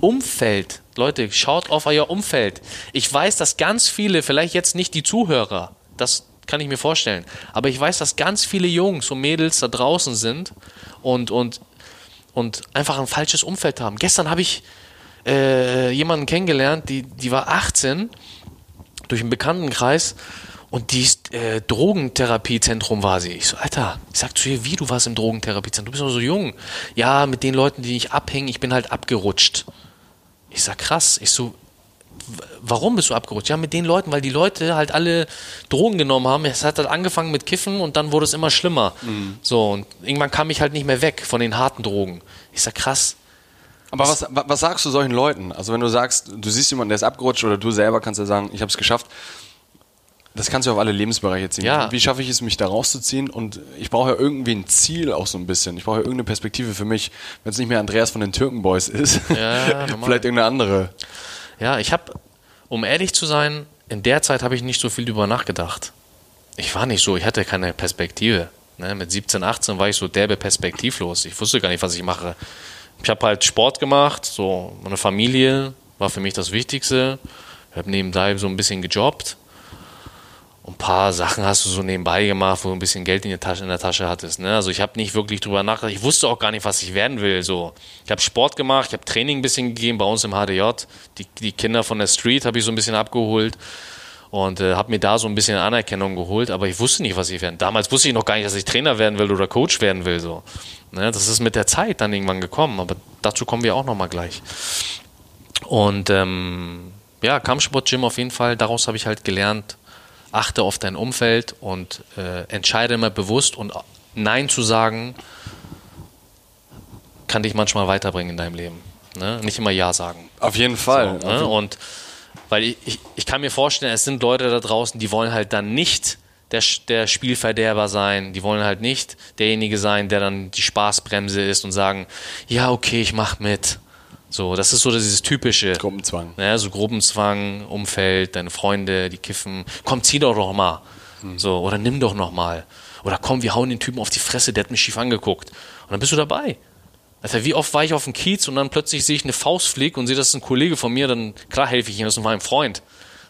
[SPEAKER 2] Umfeld. Leute, schaut auf euer Umfeld. Ich weiß, dass ganz viele, vielleicht jetzt nicht die Zuhörer, das kann ich mir vorstellen, aber ich weiß, dass ganz viele Jungs und Mädels da draußen sind und, und, und einfach ein falsches Umfeld haben. Gestern habe ich äh, jemanden kennengelernt, die, die war 18 durch einen Bekanntenkreis und die ist, äh, Drogentherapiezentrum war sie. Ich so, Alter, ich sag zu ihr, wie, du warst im Drogentherapiezentrum? Du bist noch so jung. Ja, mit den Leuten, die nicht abhängen, ich bin halt abgerutscht. Ich sag, krass. Ich so, warum bist du abgerutscht? Ja, mit den Leuten, weil die Leute halt alle Drogen genommen haben. Es hat halt angefangen mit Kiffen und dann wurde es immer schlimmer. So, und irgendwann kam ich halt nicht mehr weg von den harten Drogen. Ich sag, krass.
[SPEAKER 3] Aber was, wa- was sagst du solchen Leuten? Also wenn du sagst, du siehst jemanden, der ist abgerutscht oder du selber kannst ja sagen, ich habe es geschafft. Das kannst du auf alle Lebensbereiche ziehen.
[SPEAKER 2] Ja.
[SPEAKER 3] Wie schaffe ich es, mich da rauszuziehen? Und ich brauche ja irgendwie ein Ziel auch so ein bisschen. Ich brauche ja irgendeine Perspektive für mich. Wenn es nicht mehr Andreas von den Türkenboys ist,
[SPEAKER 2] Ja,
[SPEAKER 3] vielleicht irgendeine andere.
[SPEAKER 2] Ja, ich habe, um ehrlich zu sein, in der Zeit habe ich nicht so viel drüber nachgedacht. Ich war nicht so, ich hatte keine Perspektive. Ne? Mit 17, 18 war ich so derbe perspektivlos. Ich wusste gar nicht, was ich mache. Ich habe halt Sport gemacht, so meine Familie war für mich das Wichtigste. Ich habe nebenbei so ein bisschen gejobbt. Ein paar Sachen hast du so nebenbei gemacht, wo du ein bisschen Geld in der Tasche, in der Tasche hattest. Ne? Also ich habe nicht wirklich drüber nachgedacht. Ich wusste auch gar nicht, was ich werden will. So. Ich habe Sport gemacht, ich habe Training ein bisschen gegeben bei uns im HDJ. Die, die Kinder von der Street habe ich so ein bisschen abgeholt und äh, habe mir da so ein bisschen Anerkennung geholt, aber ich wusste nicht, was ich werden. Damals wusste ich noch gar nicht, dass ich Trainer werden will oder Coach werden will. So. Ne? Das ist mit der Zeit dann irgendwann gekommen, aber dazu kommen wir auch nochmal gleich. Und ähm, ja, Kampfsport-Gym auf jeden Fall, daraus habe ich halt gelernt, achte auf dein Umfeld und äh, entscheide immer bewusst und Nein zu sagen, kann dich manchmal weiterbringen in deinem Leben. Ne? Nicht immer Ja sagen.
[SPEAKER 3] Auf jeden Fall.
[SPEAKER 2] So, ne? Und weil ich, ich, ich kann mir vorstellen, es sind Leute da draußen, die wollen halt dann nicht der, der Spielverderber sein, die wollen halt nicht derjenige sein, der dann die Spaßbremse ist und sagen, ja, okay, ich mach mit. So, das ist so dieses typische.
[SPEAKER 3] Gruppenzwang.
[SPEAKER 2] Ne, so Gruppenzwang, Umfeld, deine Freunde, die kiffen. Komm, zieh doch noch mal. So, oder nimm doch noch mal. Oder komm, wir hauen den Typen auf die Fresse, der hat mich schief angeguckt. Und dann bist du dabei. Alter, wie oft war ich auf dem Kiez und dann plötzlich sehe ich eine Faustflick und sehe, das ist ein Kollege von mir, dann klar helfe ich ihm, das ist mein Freund.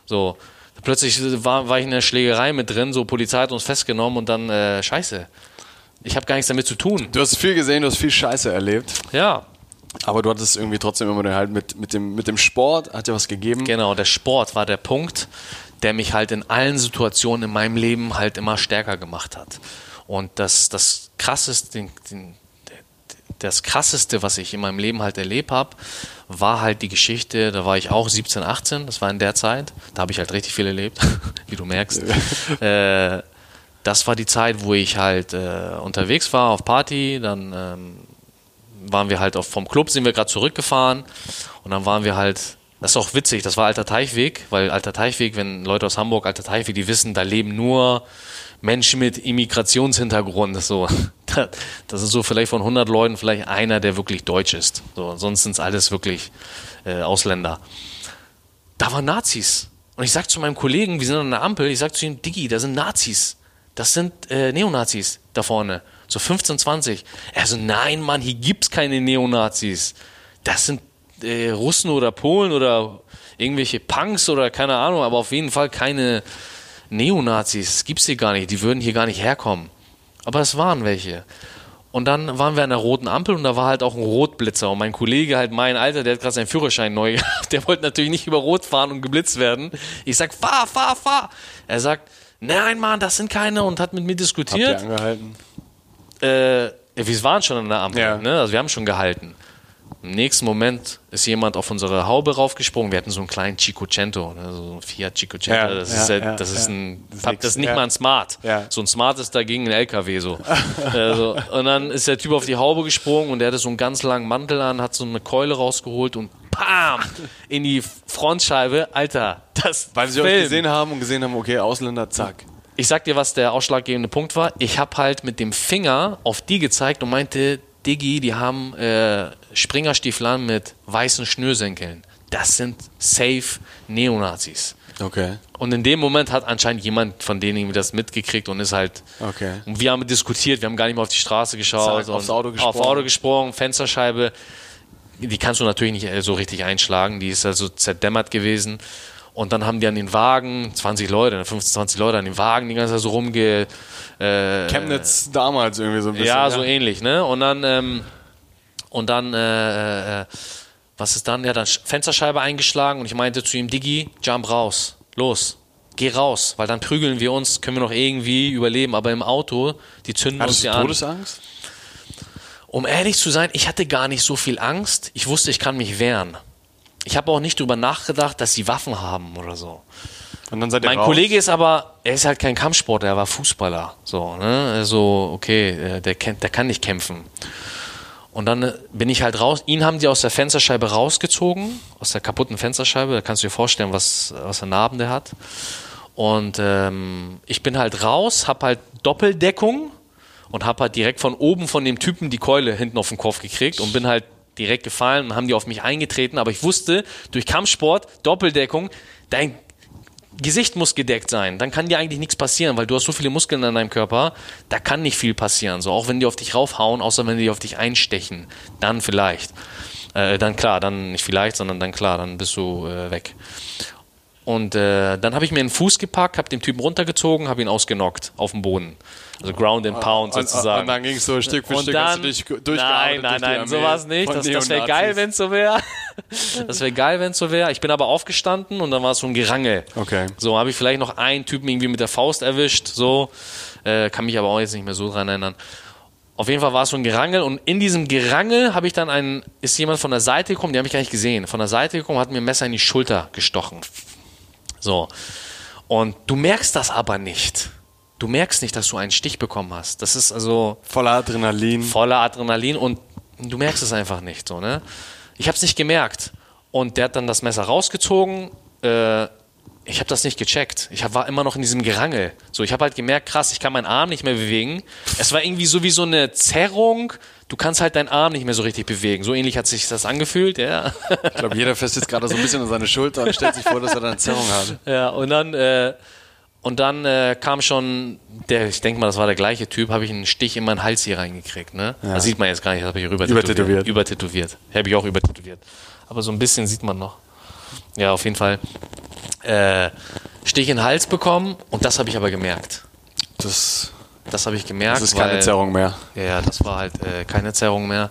[SPEAKER 2] So, plötzlich war, war ich in der Schlägerei mit drin, so Polizei hat uns festgenommen und dann, äh, scheiße. Ich habe gar nichts damit zu tun.
[SPEAKER 3] Du hast viel gesehen, du hast viel Scheiße erlebt,
[SPEAKER 2] Ja,
[SPEAKER 3] aber du hattest irgendwie trotzdem immer den halt mit, mit, dem, mit dem Sport, hat dir was gegeben.
[SPEAKER 2] Genau, der Sport war der Punkt, der mich halt in allen Situationen in meinem Leben halt immer stärker gemacht hat. Und das, das krasseste, den, den, das krasseste, was ich in meinem Leben halt erlebt habe, war halt die Geschichte, da war ich auch 17, 18, das war in der Zeit, da habe ich halt richtig viel erlebt, wie du merkst. äh, das war die Zeit, wo ich halt äh, unterwegs war auf Party, dann ähm, waren wir halt auf, vom Club, sind wir gerade zurückgefahren und dann waren wir halt das ist auch witzig, das war Alter Teichweg, weil Alter Teichweg, wenn Leute aus Hamburg Alter Teichweg, die wissen, da leben nur Menschen mit Immigrationshintergrund. So. Das ist so vielleicht von 100 Leuten vielleicht einer, der wirklich deutsch ist. So, sonst sind es alles wirklich äh, Ausländer. Da waren Nazis. Und ich sag zu meinem Kollegen, wir sind an der Ampel, ich sag zu ihm, Diggi, da sind Nazis. Das sind äh, Neonazis da vorne. So 15, 20. Er so, nein, Mann, hier gibt's keine Neonazis. Das sind äh, Russen oder Polen oder irgendwelche Punks oder keine Ahnung, aber auf jeden Fall keine Neonazis. Das gibt's hier gar nicht. Die würden hier gar nicht herkommen. Aber es waren welche. Und dann waren wir an der roten Ampel und da war halt auch ein Rotblitzer. Und mein Kollege, halt mein Alter, der hat gerade seinen Führerschein neu gehabt, der wollte natürlich nicht über Rot fahren und geblitzt werden. Ich sag, fahr, fahr, fahr. Er sagt, nein, Mann, das sind keine und hat mit mir diskutiert.
[SPEAKER 3] Habt ihr angehalten?
[SPEAKER 2] Äh, wir waren schon an der Ampel,
[SPEAKER 3] Ja.
[SPEAKER 2] ne? also wir haben schon gehalten. Im nächsten Moment ist jemand auf unsere Haube raufgesprungen. Wir hatten so einen kleinen Cinquecento, ne? so ein Fiat Cinquecento.
[SPEAKER 3] Ja,
[SPEAKER 2] das,
[SPEAKER 3] ja,
[SPEAKER 2] ist,
[SPEAKER 3] ja,
[SPEAKER 2] das ist ein,
[SPEAKER 3] Das ist
[SPEAKER 2] nicht mal ein Smart. So ein Smart ist dagegen ein LKW so. also, und dann ist der Typ auf die Haube gesprungen und der hatte so einen ganz langen Mantel an, hat so eine Keule rausgeholt und PAM! in die Frontscheibe. Alter, das
[SPEAKER 3] Weil sie euch
[SPEAKER 2] Film.
[SPEAKER 3] gesehen haben und gesehen haben, okay, Ausländer, zack.
[SPEAKER 2] Ich sag dir, was der ausschlaggebende Punkt war. Ich habe halt mit dem Finger auf die gezeigt und meinte, Diggi, die haben äh, Springerstiefel an mit weißen Schnürsenkeln. Das sind safe Neonazis.
[SPEAKER 3] Okay.
[SPEAKER 2] Und in dem Moment hat anscheinend jemand von denen irgendwie das mitgekriegt und ist halt.
[SPEAKER 3] Okay.
[SPEAKER 2] Und wir haben diskutiert, wir haben gar nicht mehr auf die Straße geschaut.
[SPEAKER 3] Zack, aufs Auto gesprungen.
[SPEAKER 2] Auf Auto gesprungen, Fensterscheibe. Die kannst du natürlich nicht äh, so richtig einschlagen, die ist also zerdämmert gewesen. Und dann haben die an den Wagen, 20 Leute, 15, 20 Leute an den Wagen die ganze Zeit so rumge. Äh,
[SPEAKER 3] Chemnitz damals irgendwie so ein bisschen.
[SPEAKER 2] ja, so ähnlich, ne? Und dann, ähm, und dann, äh, äh, was ist dann? Ja, dann Sch- Fensterscheibe eingeschlagen und ich meinte zu ihm, Diggi, jump raus, los, geh raus, weil dann prügeln wir uns, können wir noch irgendwie überleben, aber im Auto, die zünden
[SPEAKER 3] Hattest
[SPEAKER 2] uns ja an.
[SPEAKER 3] Todesangst?
[SPEAKER 2] Um ehrlich zu sein, ich hatte gar nicht so viel Angst. Ich wusste, ich kann mich wehren. Ich habe auch nicht drüber nachgedacht, dass sie Waffen haben oder so.
[SPEAKER 3] Und dann seid ihr
[SPEAKER 2] Mein
[SPEAKER 3] raus.
[SPEAKER 2] Kollege ist aber, er ist halt kein Kampfsportler, er war Fußballer. So, ne? Also, okay, äh, der, kennt, der kann nicht kämpfen. Und dann äh, bin ich halt raus. Ihn haben die aus der Fensterscheibe rausgezogen, aus der kaputten Fensterscheibe. Da kannst du dir vorstellen, was, was für Narben der hat. Und ähm, ich bin halt raus, hab halt Doppeldeckung und hab halt direkt von oben von dem Typen die Keule hinten auf den Kopf gekriegt und bin halt direkt gefallen und haben die auf mich eingetreten. Aber ich wusste, durch Kampfsport, Doppeldeckung, dein Gesicht muss gedeckt sein. Dann kann dir eigentlich nichts passieren, weil du hast so viele Muskeln an deinem Körper, da kann nicht viel passieren. So, auch wenn die auf dich raufhauen, außer wenn die auf dich einstechen. Dann vielleicht. Äh, dann klar, dann nicht vielleicht, sondern dann klar, dann bist du äh, weg. Und äh, dann habe ich mir einen Fuß gepackt, habe den Typen runtergezogen, habe ihn ausgenockt auf dem Boden. Also Ground and Pound
[SPEAKER 3] Und,
[SPEAKER 2] sozusagen.
[SPEAKER 3] und dann ging es so Stück für
[SPEAKER 2] Und
[SPEAKER 3] Stück,
[SPEAKER 2] dann,
[SPEAKER 3] hast du dich
[SPEAKER 2] nein, nein, nein,
[SPEAKER 3] Armee
[SPEAKER 2] sowas nicht.
[SPEAKER 3] von
[SPEAKER 2] Das, das wäre geil, wenn es so wäre. Das wäre geil, wenn es so wäre. Ich bin aber aufgestanden und dann war es so ein Gerangel.
[SPEAKER 3] Okay.
[SPEAKER 2] So habe ich vielleicht noch einen Typen irgendwie mit der Faust erwischt. So äh, kann mich aber auch jetzt nicht mehr so dran erinnern. Auf jeden Fall war es so ein Gerangel und in diesem Gerangel habe ich dann einen, ist jemand von der Seite gekommen, die habe ich gar nicht gesehen. Von der Seite gekommen, hat mir ein Messer in die Schulter gestochen. So. Und du merkst das aber nicht. Du merkst nicht, dass du einen Stich bekommen hast. Das ist also
[SPEAKER 3] Voller Adrenalin.
[SPEAKER 2] voller Adrenalin und du merkst es einfach nicht so, ne? Ich habe es nicht gemerkt und der hat dann das Messer rausgezogen. Äh, ich habe das nicht gecheckt. Ich hab, war immer noch in diesem Gerangel. So, ich habe halt gemerkt, krass, ich kann meinen Arm nicht mehr bewegen. Es war irgendwie so wie so eine Zerrung. Du kannst halt deinen Arm nicht mehr so richtig bewegen. So ähnlich hat sich das angefühlt, ja.
[SPEAKER 3] Ich glaube, jeder fässt jetzt gerade so ein bisschen an seine Schulter und stellt sich vor, dass er da eine Zerrung hat.
[SPEAKER 2] Ja, und dann, äh, und dann äh, kam schon, der, ich denke mal, das war der gleiche Typ, habe ich einen Stich in meinen Hals hier reingekriegt. Ne? Das sieht man jetzt gar nicht, das habe ich rüber
[SPEAKER 3] Übertätowiert.
[SPEAKER 2] Übertätowiert. Habe ich auch übertätowiert. Aber so ein bisschen sieht man noch. Ja, auf jeden Fall. Äh, Stich in den Hals bekommen und das habe ich aber gemerkt.
[SPEAKER 3] Das,
[SPEAKER 2] Das habe ich gemerkt.
[SPEAKER 3] das ist keine
[SPEAKER 2] weil-
[SPEAKER 3] Zerrung mehr.
[SPEAKER 2] Ja, das war halt äh, keine Zerrung mehr.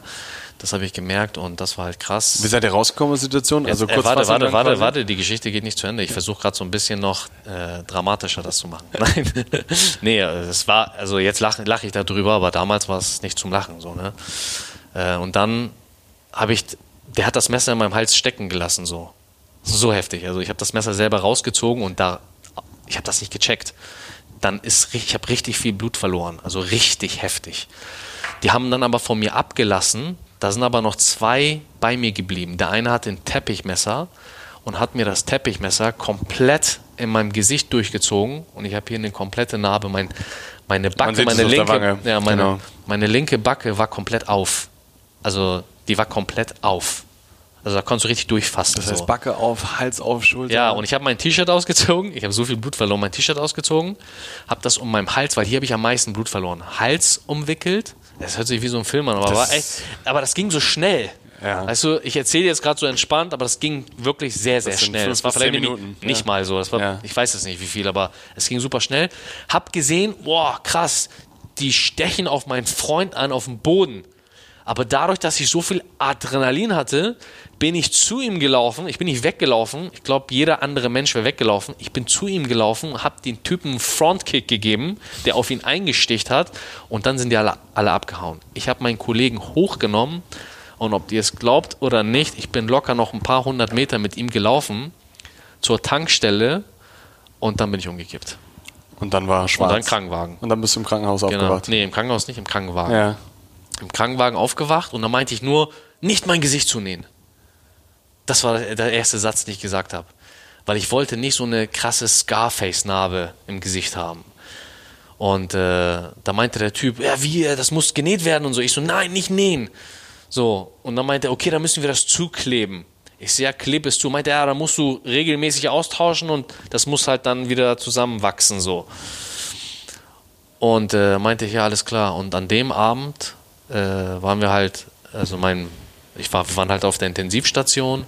[SPEAKER 2] Das habe ich gemerkt und das war halt krass.
[SPEAKER 3] Wie seid ihr rausgekommen aus der Situation? Also
[SPEAKER 2] Äh,
[SPEAKER 3] kurz
[SPEAKER 2] warte, warte, warte,
[SPEAKER 3] quasi?
[SPEAKER 2] warte, die Geschichte geht nicht zu Ende. Ich versuche gerade so ein bisschen noch äh, dramatischer das zu machen. Nein. nee, es war, also jetzt lache lach ich darüber, aber damals war es nicht zum Lachen so, ne? Äh, und dann habe ich, der hat das Messer in meinem Hals stecken gelassen, so. So heftig. Also ich habe das Messer selber rausgezogen und da, ich habe das nicht gecheckt. Dann ist, ich habe richtig viel Blut verloren, also richtig heftig. Die haben dann aber von mir abgelassen. Da sind aber noch zwei bei mir geblieben. Der eine hat ein Teppichmesser und hat mir das Teppichmesser komplett in meinem Gesicht durchgezogen und ich habe hier eine komplette Narbe. Mein, meine Backe, meine linke, ja, meine, genau. meine linke Backe war komplett auf. Also die war komplett auf. Also da konntest du richtig durchfassen.
[SPEAKER 3] Das heißt so. Backe auf, Hals auf, Schulter.
[SPEAKER 2] Ja, und ich habe mein T-Shirt ausgezogen. Ich habe so viel Blut verloren, mein T-Shirt ausgezogen. Habe das um meinem Hals, weil hier habe ich am meisten Blut verloren. Hals umwickelt. Das hört sich wie so ein Film an, aber, das, echt, aber das ging so schnell. Ja. Weißt du, ich erzähle jetzt gerade so entspannt, aber das ging wirklich sehr, sehr schnell. Das war vielleicht Minuten. nicht ja. mal so. Das war, ja. Ich weiß jetzt nicht, wie viel, aber es ging super schnell. Hab gesehen, boah, krass, die stechen auf meinen Freund an auf dem Boden. Aber dadurch, dass ich so viel Adrenalin hatte, bin ich zu ihm gelaufen. Ich bin nicht weggelaufen. Ich glaube, jeder andere Mensch wäre weggelaufen. Ich bin zu ihm gelaufen, habe den Typen einen Frontkick gegeben, der auf ihn eingesticht hat. Und dann sind die alle, alle abgehauen. Ich habe meinen Kollegen hochgenommen. Und ob ihr es glaubt oder nicht, ich bin locker noch ein paar hundert Meter mit ihm gelaufen zur Tankstelle und dann bin ich umgekippt.
[SPEAKER 3] Und dann war schwarz.
[SPEAKER 2] Und dann Krankenwagen.
[SPEAKER 3] Und dann bist du im Krankenhaus genau. aufgewacht.
[SPEAKER 2] Nee, im Krankenhaus nicht, im Krankenwagen. Ja im Krankenwagen aufgewacht und da meinte ich nur, nicht mein Gesicht zu nähen. Das war der erste Satz, den ich gesagt habe. Weil ich wollte nicht so eine krasse Scarface-Narbe im Gesicht haben. Und äh, da meinte der Typ, ja, wie, äh, das muss genäht werden und so. Ich so, nein, nicht nähen. So, und dann meinte er, okay, dann müssen wir das zukleben. Ich sehe, ja, klebe es zu. Meinte er, ja, da musst du regelmäßig austauschen und das muss halt dann wieder zusammenwachsen, so. Und äh, meinte ich, ja, alles klar. Und an dem Abend äh, waren wir halt, also mein, ich war, wir waren halt auf der Intensivstation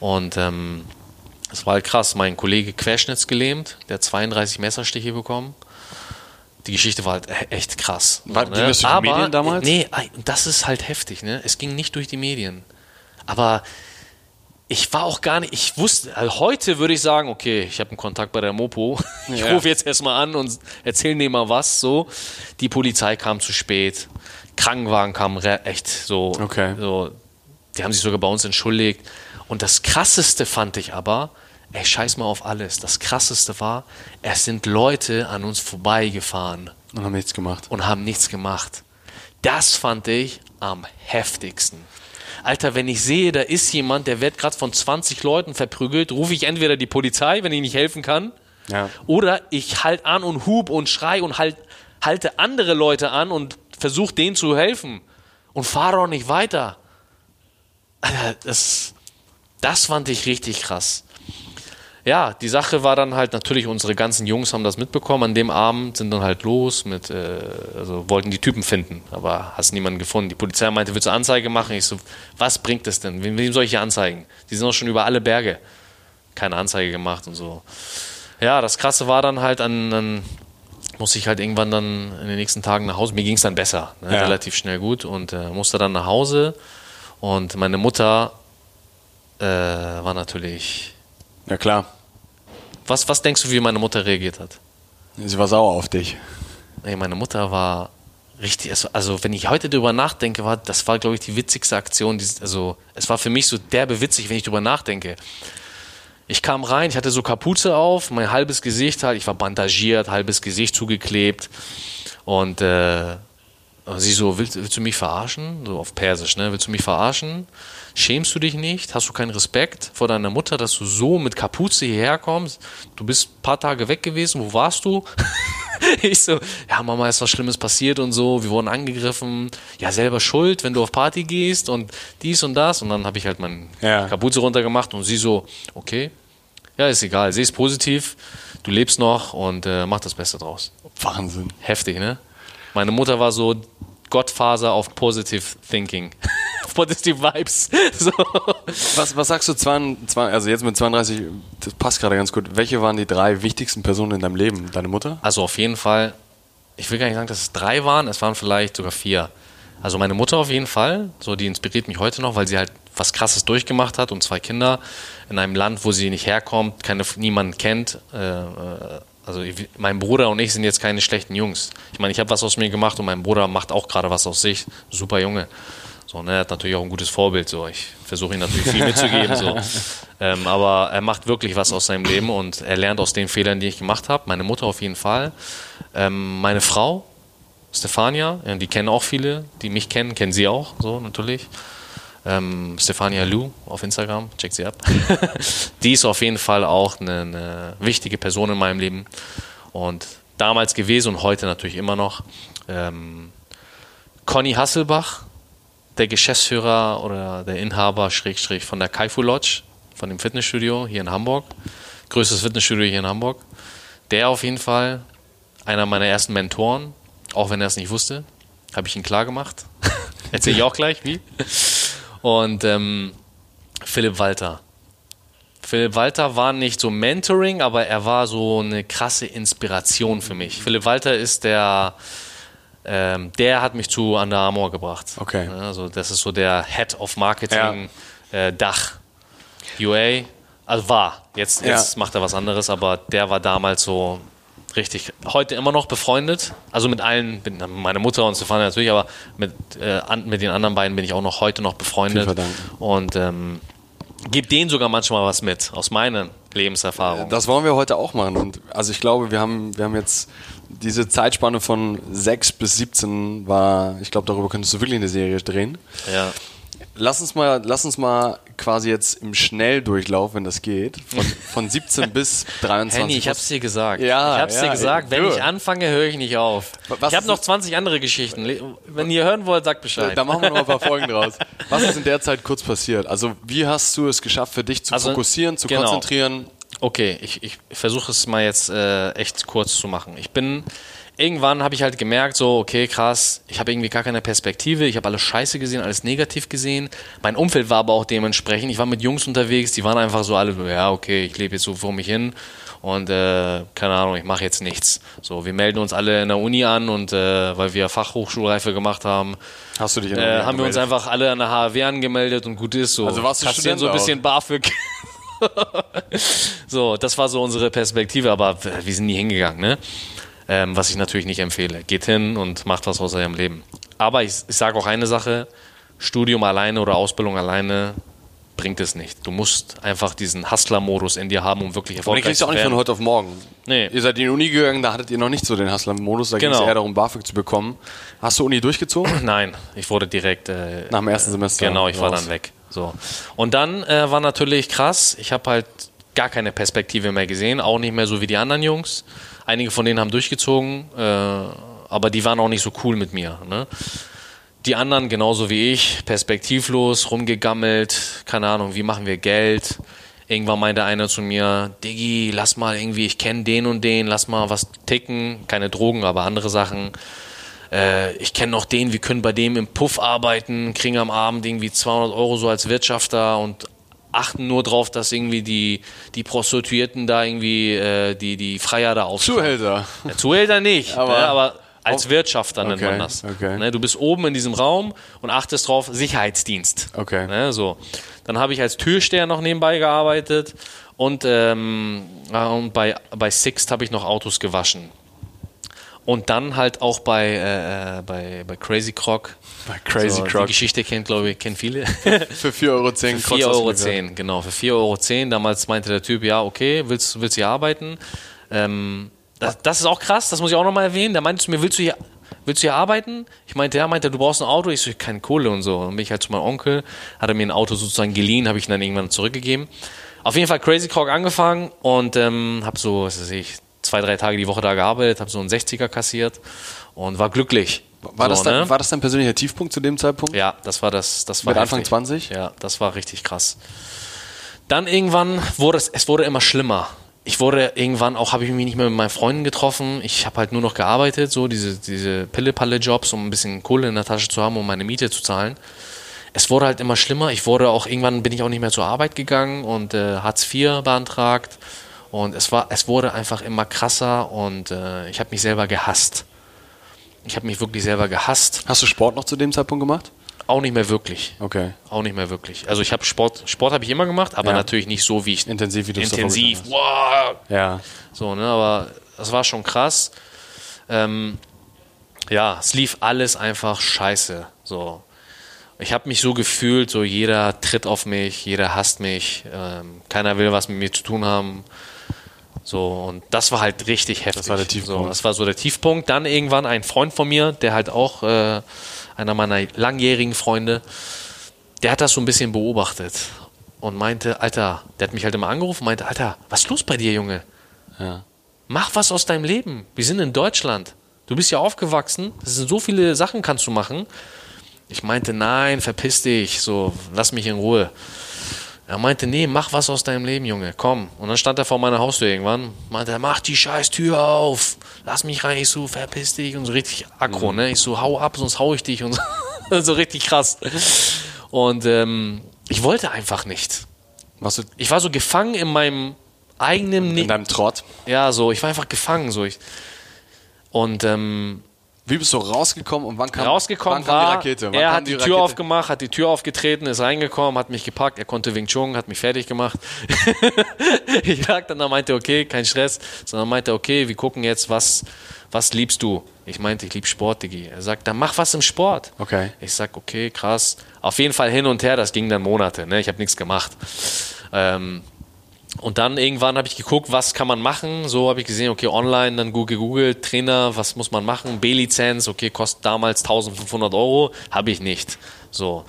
[SPEAKER 2] und ähm, es war halt krass. Mein Kollege querschnittsgelähmt, der hat 32 Messerstiche bekommen. Die Geschichte war halt e-, echt krass.
[SPEAKER 3] War, ne? durch die Aber, Medien damals?
[SPEAKER 2] Nee, das ist halt heftig. Ne? Es ging nicht durch die Medien. Aber ich war auch gar nicht, ich wusste, also heute würde ich sagen, okay, ich habe einen Kontakt bei der Mopo. Ich ja. rufe jetzt erstmal an und erzähle dir mal was. So, die Polizei kam zu spät. Krankenwagen kamen echt so, okay. so, die haben sich sogar bei uns entschuldigt. Und das Krasseste fand ich aber, ey, scheiß mal auf alles. Das Krasseste war, es sind Leute an uns vorbeigefahren.
[SPEAKER 3] Und haben nichts gemacht.
[SPEAKER 2] Und haben nichts gemacht. Das fand ich am heftigsten. Alter, wenn ich sehe, da ist jemand, der wird gerade von 20 Leuten verprügelt, rufe ich entweder die Polizei, wenn ich nicht helfen kann, ja. oder ich halt an und hub und schrei und halt, halte andere Leute an und versuch denen zu helfen und fahre auch nicht weiter. Das, das fand ich richtig krass. Ja, die Sache war dann halt natürlich, unsere ganzen Jungs haben das mitbekommen. An dem Abend sind dann halt los mit, äh, also wollten die Typen finden, aber hast niemanden gefunden. Die Polizei meinte, willst du Anzeige machen? Ich so, was bringt das denn? Wem, wem soll ich hier anzeigen? Die sind auch schon über alle Berge. Keine Anzeige gemacht und so. Ja, das Krasse war dann halt an, an musste ich halt irgendwann dann in den nächsten Tagen nach Hause. Mir ging es dann besser, ne? ja. relativ schnell gut und äh, musste dann nach Hause. Und meine Mutter äh, war natürlich.
[SPEAKER 3] Ja, klar.
[SPEAKER 2] Was, was denkst du, wie meine Mutter reagiert hat?
[SPEAKER 3] Sie war sauer auf dich.
[SPEAKER 2] Nee, meine Mutter war richtig, also, also wenn ich heute darüber nachdenke, war, das war, glaube ich, die witzigste Aktion. Die, also es war für mich so derbe witzig, wenn ich darüber nachdenke. Ich kam rein, ich hatte so Kapuze auf, mein halbes Gesicht halt, ich war bandagiert, halbes Gesicht zugeklebt und äh, sie so, willst, willst, du mich verarschen? So auf Persisch, ne? Willst du mich verarschen? Schämst du dich nicht? Hast du keinen Respekt vor deiner Mutter, dass du so mit Kapuze hierher kommst? Du bist ein paar Tage weg gewesen, wo warst du? ich so, ja, Mama, ist was Schlimmes passiert und so, wir wurden angegriffen, ja, selber schuld, wenn du auf Party gehst und dies und das. Und dann habe ich halt meine ja. Kapuze runtergemacht und sie so, okay, ja, ist egal, sie ist positiv, du lebst noch und äh, mach das Beste draus.
[SPEAKER 3] Wahnsinn.
[SPEAKER 2] Heftig, ne? Meine Mutter war so Gottfaser auf Positive Thinking. Positive Vibes. So.
[SPEAKER 3] Was, was sagst du, also jetzt mit 32, das passt gerade ganz gut. Welche waren die drei wichtigsten Personen in deinem Leben? Deine Mutter?
[SPEAKER 2] Also auf jeden Fall, ich will gar nicht sagen, dass es drei waren, es waren vielleicht sogar vier. Also meine Mutter auf jeden Fall, so die inspiriert mich heute noch, weil sie halt was Krasses durchgemacht hat und zwei Kinder in einem Land, wo sie nicht herkommt, keine, niemanden kennt. Äh, äh also ich, mein Bruder und ich sind jetzt keine schlechten Jungs. Ich meine, ich habe was aus mir gemacht und mein Bruder macht auch gerade was aus sich. Super Junge. So, ne? Er hat natürlich auch ein gutes Vorbild. So. Ich versuche ihm natürlich viel mitzugeben. so. Ähm, aber er macht wirklich was aus seinem Leben und er lernt aus den Fehlern, die ich gemacht habe. Meine Mutter auf jeden Fall. Ähm, meine Frau, Stefania, die kennen auch viele, die mich kennen, kennen sie auch, so natürlich. Ähm, Stefania Lou auf Instagram, check sie ab. die ist auf jeden Fall auch eine, eine, wichtige Person in meinem Leben und damals gewesen und heute natürlich immer noch. Ähm, Conny Hasselbach, der Geschäftsführer oder der Inhaber Schrägstrich von der Kaifu Lodge, von dem Fitnessstudio hier in Hamburg, größtes Fitnessstudio hier in Hamburg. Der auf jeden Fall einer meiner ersten Mentoren, auch wenn er es nicht wusste, habe ich ihn klar gemacht. Erzähle ich auch gleich, wie. Und ähm, Philipp Walter. Philipp Walter war nicht so Mentoring, aber er war so eine krasse Inspiration für mich. Philipp Walter ist der, ähm, der hat mich zu Under Armour gebracht.
[SPEAKER 3] Okay.
[SPEAKER 2] Also das ist so der Head of Marketing ja. äh, Dach UA. Also war. Jetzt, jetzt ja. macht er was anderes, aber der war damals so Richtig. Heute immer noch befreundet. Also mit allen, mit meiner Mutter und Stefan natürlich, aber mit, äh, an, mit den anderen beiden bin ich auch noch heute noch befreundet. Und ähm, gebe denen sogar manchmal was mit aus meinen Lebenserfahrungen.
[SPEAKER 3] Das wollen wir heute auch machen. Und also ich glaube, wir haben, wir haben jetzt diese Zeitspanne von 6 bis 17 war, ich glaube, darüber könntest du wirklich eine Serie drehen.
[SPEAKER 2] Ja.
[SPEAKER 3] Lass uns mal, lass uns mal quasi jetzt im Schnelldurchlauf, wenn das geht, von, von 17 bis 23.
[SPEAKER 2] Henny, ich hab's dir gesagt.
[SPEAKER 3] Ja,
[SPEAKER 2] ich hab's
[SPEAKER 3] ja,
[SPEAKER 2] dir gesagt. Wenn ich anfange, höre ich nicht auf. Was ich habe noch 20 andere Geschichten. Wenn ihr hören wollt, sagt Bescheid.
[SPEAKER 3] Da machen wir noch ein paar Folgen draus. Was ist in der Zeit kurz passiert? Also, wie hast du es geschafft, für dich zu also, fokussieren, zu genau. konzentrieren?
[SPEAKER 2] Okay, ich, ich versuche es mal jetzt äh, echt kurz zu machen. Ich bin irgendwann habe ich halt gemerkt, so, okay, krass, ich habe irgendwie gar keine Perspektive, ich habe alles scheiße gesehen, alles negativ gesehen. Mein Umfeld war aber auch dementsprechend. Ich war mit Jungs unterwegs, die waren einfach so alle, ja, okay, ich lebe jetzt so vor mich hin und äh, keine Ahnung, ich mache jetzt nichts. So, wir melden uns alle in der Uni an und äh, weil wir Fachhochschulreife gemacht haben,
[SPEAKER 3] Hast du dich in
[SPEAKER 2] der äh, haben wir uns einfach alle an der HW angemeldet und gut ist so.
[SPEAKER 3] Also warst du Student
[SPEAKER 2] so ein bisschen BAföG. so, das war so unsere Perspektive, aber wir sind nie hingegangen, ne? Ähm, was ich natürlich nicht empfehle. Geht hin und macht was aus eurem Leben. Aber ich, ich sage auch eine Sache, Studium alleine oder Ausbildung alleine bringt es nicht. Du musst einfach diesen Hustler-Modus in dir haben, um wirklich erfolgreich zu werden.
[SPEAKER 3] Aber den kriegst du auch nicht von heute auf morgen.
[SPEAKER 2] Nee.
[SPEAKER 3] Ihr seid in die Uni gegangen, da hattet ihr noch nicht so den Hustler-Modus, da genau. ging es eher darum, BAföG zu bekommen. Hast du Uni durchgezogen?
[SPEAKER 2] Nein, ich wurde direkt... Äh,
[SPEAKER 3] Nach dem ersten Semester?
[SPEAKER 2] Genau, ich raus. war dann weg. So. Und dann äh, war natürlich krass, ich habe halt gar keine Perspektive mehr gesehen, auch nicht mehr so wie die anderen Jungs. Einige von denen haben durchgezogen, äh, aber die waren auch nicht so cool mit mir. Ne? Die anderen, genauso wie ich, perspektivlos, rumgegammelt, keine Ahnung, wie machen wir Geld. Irgendwann meinte einer zu mir, Diggi, lass mal irgendwie, ich kenne den und den, lass mal was ticken. Keine Drogen, aber andere Sachen. Äh, ich kenne noch den, wir können bei dem im Puff arbeiten, kriegen am Abend irgendwie 200 Euro so als Wirtschafter und achten nur drauf, dass irgendwie die, die Prostituierten da irgendwie äh, die, die Freier da aufstellen.
[SPEAKER 3] Zuhälter.
[SPEAKER 2] Ja, Zuhälter nicht, aber, ne, aber als Wirtschafter nennt okay, man das.
[SPEAKER 3] Okay.
[SPEAKER 2] Ne, du bist oben in diesem Raum und achtest drauf, Sicherheitsdienst.
[SPEAKER 3] Okay.
[SPEAKER 2] Ne, so. Dann habe ich als Türsteher noch nebenbei gearbeitet und, ähm, und bei, bei Sixt habe ich noch Autos gewaschen. Und dann halt auch bei, äh, äh bei, bei Crazy Croc.
[SPEAKER 3] Bei Crazy so, Croc.
[SPEAKER 2] Die Geschichte kennt, glaube ich, kennen viele.
[SPEAKER 3] für 4,10 Euro. Für
[SPEAKER 2] 4,10 Euro, 10, genau. Für 4,10 Euro. Damals meinte der Typ, ja, okay, willst, willst du hier arbeiten? Ähm, das, das, ist auch krass, das muss ich auch nochmal erwähnen. Der meinte zu mir, willst du hier, willst du hier arbeiten? Ich meinte, ja, meinte, du brauchst ein Auto. Ich so, keine Kohle und so. Dann bin ich halt zu meinem Onkel, hat er mir ein Auto sozusagen geliehen, habe ich ihn dann irgendwann zurückgegeben. Auf jeden Fall Crazy Croc angefangen und ähm, habe so, was weiß ich, zwei, drei Tage die Woche da gearbeitet, habe so einen 60er kassiert und war glücklich.
[SPEAKER 3] War, so, das dein, ne? war das dein persönlicher Tiefpunkt zu dem Zeitpunkt?
[SPEAKER 2] Ja, das war das. das war
[SPEAKER 3] Mit Anfang 20?
[SPEAKER 2] Ja, das war richtig krass. Dann irgendwann wurde es, es wurde immer schlimmer. Ich wurde irgendwann auch, habe ich mich nicht mehr mit meinen Freunden getroffen. Ich habe halt nur noch gearbeitet, so diese, diese Pille-Palle-Jobs, um ein bisschen Kohle in der Tasche zu haben, um meine Miete zu zahlen. Es wurde halt immer schlimmer. Ich wurde auch, irgendwann bin ich auch nicht mehr zur Arbeit gegangen und äh, Hartz IV beantragt und es, war, es wurde einfach immer krasser und äh, ich habe mich selber gehasst. Ich habe mich wirklich selber gehasst.
[SPEAKER 3] Hast du Sport noch zu dem Zeitpunkt gemacht?
[SPEAKER 2] Auch nicht mehr wirklich.
[SPEAKER 3] Okay.
[SPEAKER 2] Auch nicht mehr wirklich. Also ich habe Sport, Sport habe ich immer gemacht, aber ja. natürlich nicht so wie ich
[SPEAKER 3] intensiv wie du
[SPEAKER 2] intensiv. Wow.
[SPEAKER 3] Ja.
[SPEAKER 2] So ne, aber das war schon krass. Ähm, ja, es lief alles einfach scheiße. So Ich habe mich so gefühlt, so jeder tritt auf mich, jeder hasst mich, ähm, keiner will was mit mir zu tun haben. So, und das war halt richtig heftig.
[SPEAKER 3] Das war der Tiefpunkt.
[SPEAKER 2] So, das war so der Tiefpunkt. Dann irgendwann ein Freund von mir, der halt auch äh, einer meiner langjährigen Freunde, der hat das so ein bisschen beobachtet und meinte, Alter, der hat mich halt immer angerufen, meinte, Alter, was ist los bei dir, Junge?
[SPEAKER 3] Ja.
[SPEAKER 2] Mach was aus deinem Leben. Wir sind in Deutschland. Du bist ja aufgewachsen. Das sind so viele Sachen kannst du machen. Ich meinte, nein, verpiss dich. So, lass mich in Ruhe. Er meinte, nee, mach was aus deinem Leben, Junge. Komm. Und dann stand er vor meiner Haustür irgendwann. Meinte, er, mach die scheiß Tür auf. Lass mich rein. Ich so, verpiss dich. Und so richtig aggro, ne? Ich so, hau ab, sonst hau ich dich. Und so, so richtig krass. Und ähm, ich wollte einfach nicht.
[SPEAKER 3] Warst du
[SPEAKER 2] Ich war so gefangen in meinem eigenen...
[SPEAKER 3] in
[SPEAKER 2] Ne
[SPEAKER 3] deinem Trott?
[SPEAKER 2] ja, so, ich war einfach gefangen. So. Ich, und ähm,
[SPEAKER 3] Wie bist du rausgekommen und wann kam,
[SPEAKER 2] rausgekommen
[SPEAKER 3] wann kam
[SPEAKER 2] war,
[SPEAKER 3] die Rakete? Wann
[SPEAKER 2] er hat die, Tür
[SPEAKER 3] Rakete?
[SPEAKER 2] aufgemacht, hat die Tür aufgetreten, ist reingekommen, hat mich gepackt, er konnte Wing Chun, hat mich fertig gemacht. ich lag dann, er meinte, okay, kein Stress, sondern meinte, okay, wir gucken jetzt, was, was liebst du? Ich meinte, ich liebe Sport, Digi. Er sagt, dann mach was im Sport.
[SPEAKER 3] Okay.
[SPEAKER 2] Ich sag, okay, krass. Auf jeden Fall hin und her, das ging dann Monate, ne? ich habe nichts gemacht. Ähm, und dann irgendwann habe ich geguckt, was kann man machen. So habe ich gesehen, okay, online, dann Google, Google, Trainer, was muss man machen? B-Lizenz, okay, kostet damals 1500 Euro, habe ich nicht. So,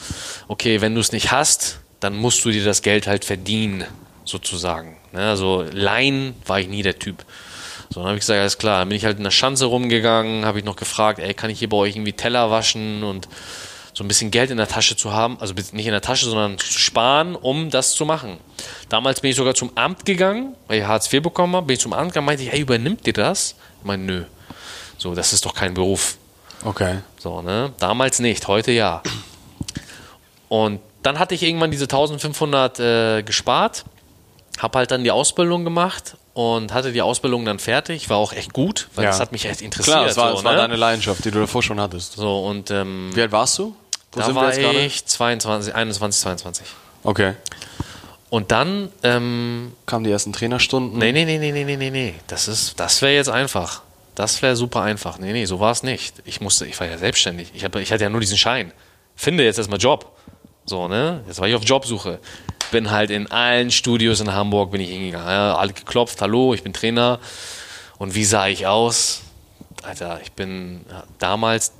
[SPEAKER 2] okay, wenn du es nicht hast, dann musst du dir das Geld halt verdienen, sozusagen. Ne? Also leihen war ich nie der Typ. So, dann habe ich gesagt, alles klar. Dann bin ich halt in der Schanze rumgegangen, habe ich noch gefragt, ey, kann ich hier bei euch irgendwie Teller waschen und so ein bisschen Geld in der Tasche zu haben, also nicht in der Tasche, sondern zu sparen, um das zu machen. Damals bin ich sogar zum Amt gegangen, weil ich Hartz IV bekommen habe, bin ich zum Amt gegangen, meinte ich, hey, übernimmt ihr das? Ich meine, nö. So, das ist doch kein Beruf.
[SPEAKER 3] Okay.
[SPEAKER 2] So, ne? Damals nicht, heute ja. Und dann hatte ich irgendwann diese 1500 äh, gespart, habe halt dann die Ausbildung gemacht und hatte die Ausbildung dann fertig, war auch echt gut, weil
[SPEAKER 3] Ja.
[SPEAKER 2] das hat mich echt interessiert.
[SPEAKER 3] Klar, das war,
[SPEAKER 2] so,
[SPEAKER 3] das war
[SPEAKER 2] ne?
[SPEAKER 3] deine Leidenschaft, die du davor schon hattest.
[SPEAKER 2] so und ähm,
[SPEAKER 3] Wie alt warst du? Wo
[SPEAKER 2] da war ich 22, 21, 22.
[SPEAKER 3] Okay.
[SPEAKER 2] Und dann ähm,
[SPEAKER 3] kamen die ersten Trainerstunden.
[SPEAKER 2] Nee, nee, nee, nee, nee, nee, nee. Das das wäre jetzt einfach. Das wäre super einfach. Nee, nee, so war es nicht. Ich musste, ich war ja selbstständig. Ich, hab, ich hatte ja nur diesen Schein. Finde jetzt erstmal Job. So, ne? Jetzt war ich auf Jobsuche. Bin halt in allen Studios in Hamburg bin ich hingegangen. Ja, alle geklopft, hallo, ich bin Trainer. Und wie sah ich aus? Alter, ich bin damals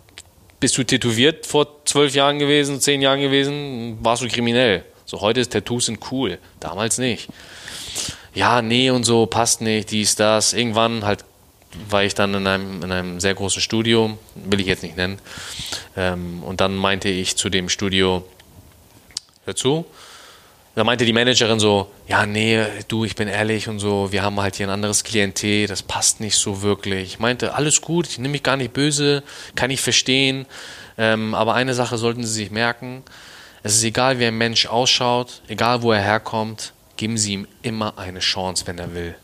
[SPEAKER 2] bist du tätowiert vor zwölf Jahren gewesen, zehn Jahren gewesen, warst du kriminell. So, heute ist Tattoos sind cool. Damals nicht ja, nee und so, passt nicht, dies, das. Irgendwann halt war ich dann in einem, in einem sehr großen Studio, will ich jetzt nicht nennen. Ähm, und dann meinte ich zu dem Studio, hör zu. Da meinte die Managerin so, ja, nee, du, ich bin ehrlich und so, wir haben halt hier ein anderes Klientel, das passt nicht so wirklich. Ich meinte, alles gut, ich nehme mich gar nicht böse, kann ich verstehen. Ähm, aber eine Sache sollten Sie sich merken, es ist egal, wie ein Mensch ausschaut, egal wo er herkommt, geben Sie ihm immer eine Chance, wenn er will.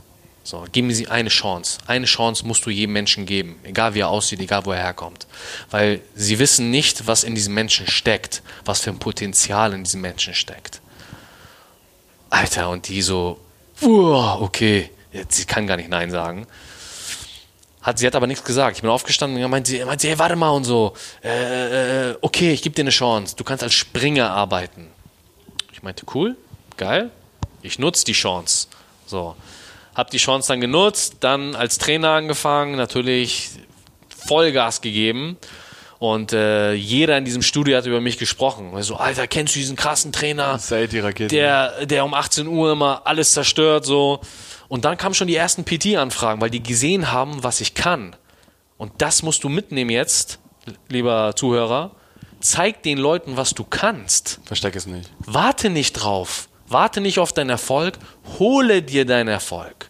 [SPEAKER 2] So, geben Sie eine Chance. Eine Chance musst du jedem Menschen geben, egal wie er aussieht, egal wo er herkommt. Weil sie wissen nicht, was in diesem Menschen steckt, was für ein Potenzial in diesem Menschen steckt. Alter, und die so, uah, okay, sie kann gar nicht Nein sagen. Hat, sie hat aber nichts gesagt. Ich bin aufgestanden und meinte meinte sie, hey, warte mal und so. Äh, äh, okay, ich gebe dir eine Chance. Du kannst als Springer arbeiten. Ich meinte, cool, geil. Ich nutze die Chance. So. Hab die Chance dann genutzt, dann als Trainer angefangen, natürlich Vollgas gegeben. Und äh, jeder in diesem Studio hat über mich gesprochen. Also, Alter, kennst du diesen krassen Trainer?
[SPEAKER 3] Die Rakete.
[SPEAKER 2] der, der um 18 Uhr immer alles zerstört, so. Und dann kamen schon die ersten PT-Anfragen, weil die gesehen haben, was ich kann. Und das musst du mitnehmen jetzt, lieber Zuhörer. Zeig den Leuten, was du kannst.
[SPEAKER 3] Versteck es nicht.
[SPEAKER 2] Warte nicht drauf. Warte nicht auf deinen Erfolg. Hole dir deinen Erfolg.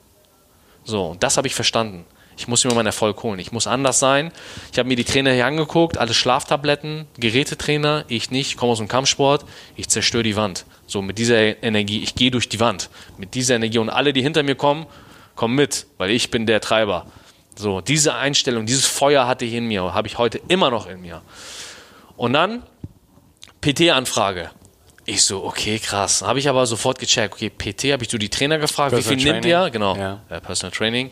[SPEAKER 2] So, und das habe ich verstanden. Ich muss mir meinen Erfolg holen. Ich muss anders sein. Ich habe mir die Trainer hier angeguckt, alle Schlaftabletten, Gerätetrainer, ich nicht, ich komme aus dem Kampfsport, ich zerstöre die Wand. So mit dieser Energie, ich gehe durch die Wand. Mit dieser Energie und alle, die hinter mir kommen, kommen mit, weil ich bin der Treiber. So, diese Einstellung, dieses Feuer hatte ich in mir, habe ich heute immer noch in mir. Und dann PT-Anfrage. Ich so, okay, krass. Habe ich aber sofort gecheckt. Okay, PT, habe ich so die Trainer gefragt,
[SPEAKER 3] Personal
[SPEAKER 2] wie viel nimmt
[SPEAKER 3] Training.
[SPEAKER 2] ihr? Genau,
[SPEAKER 3] Ja.
[SPEAKER 2] äh, Personal Training.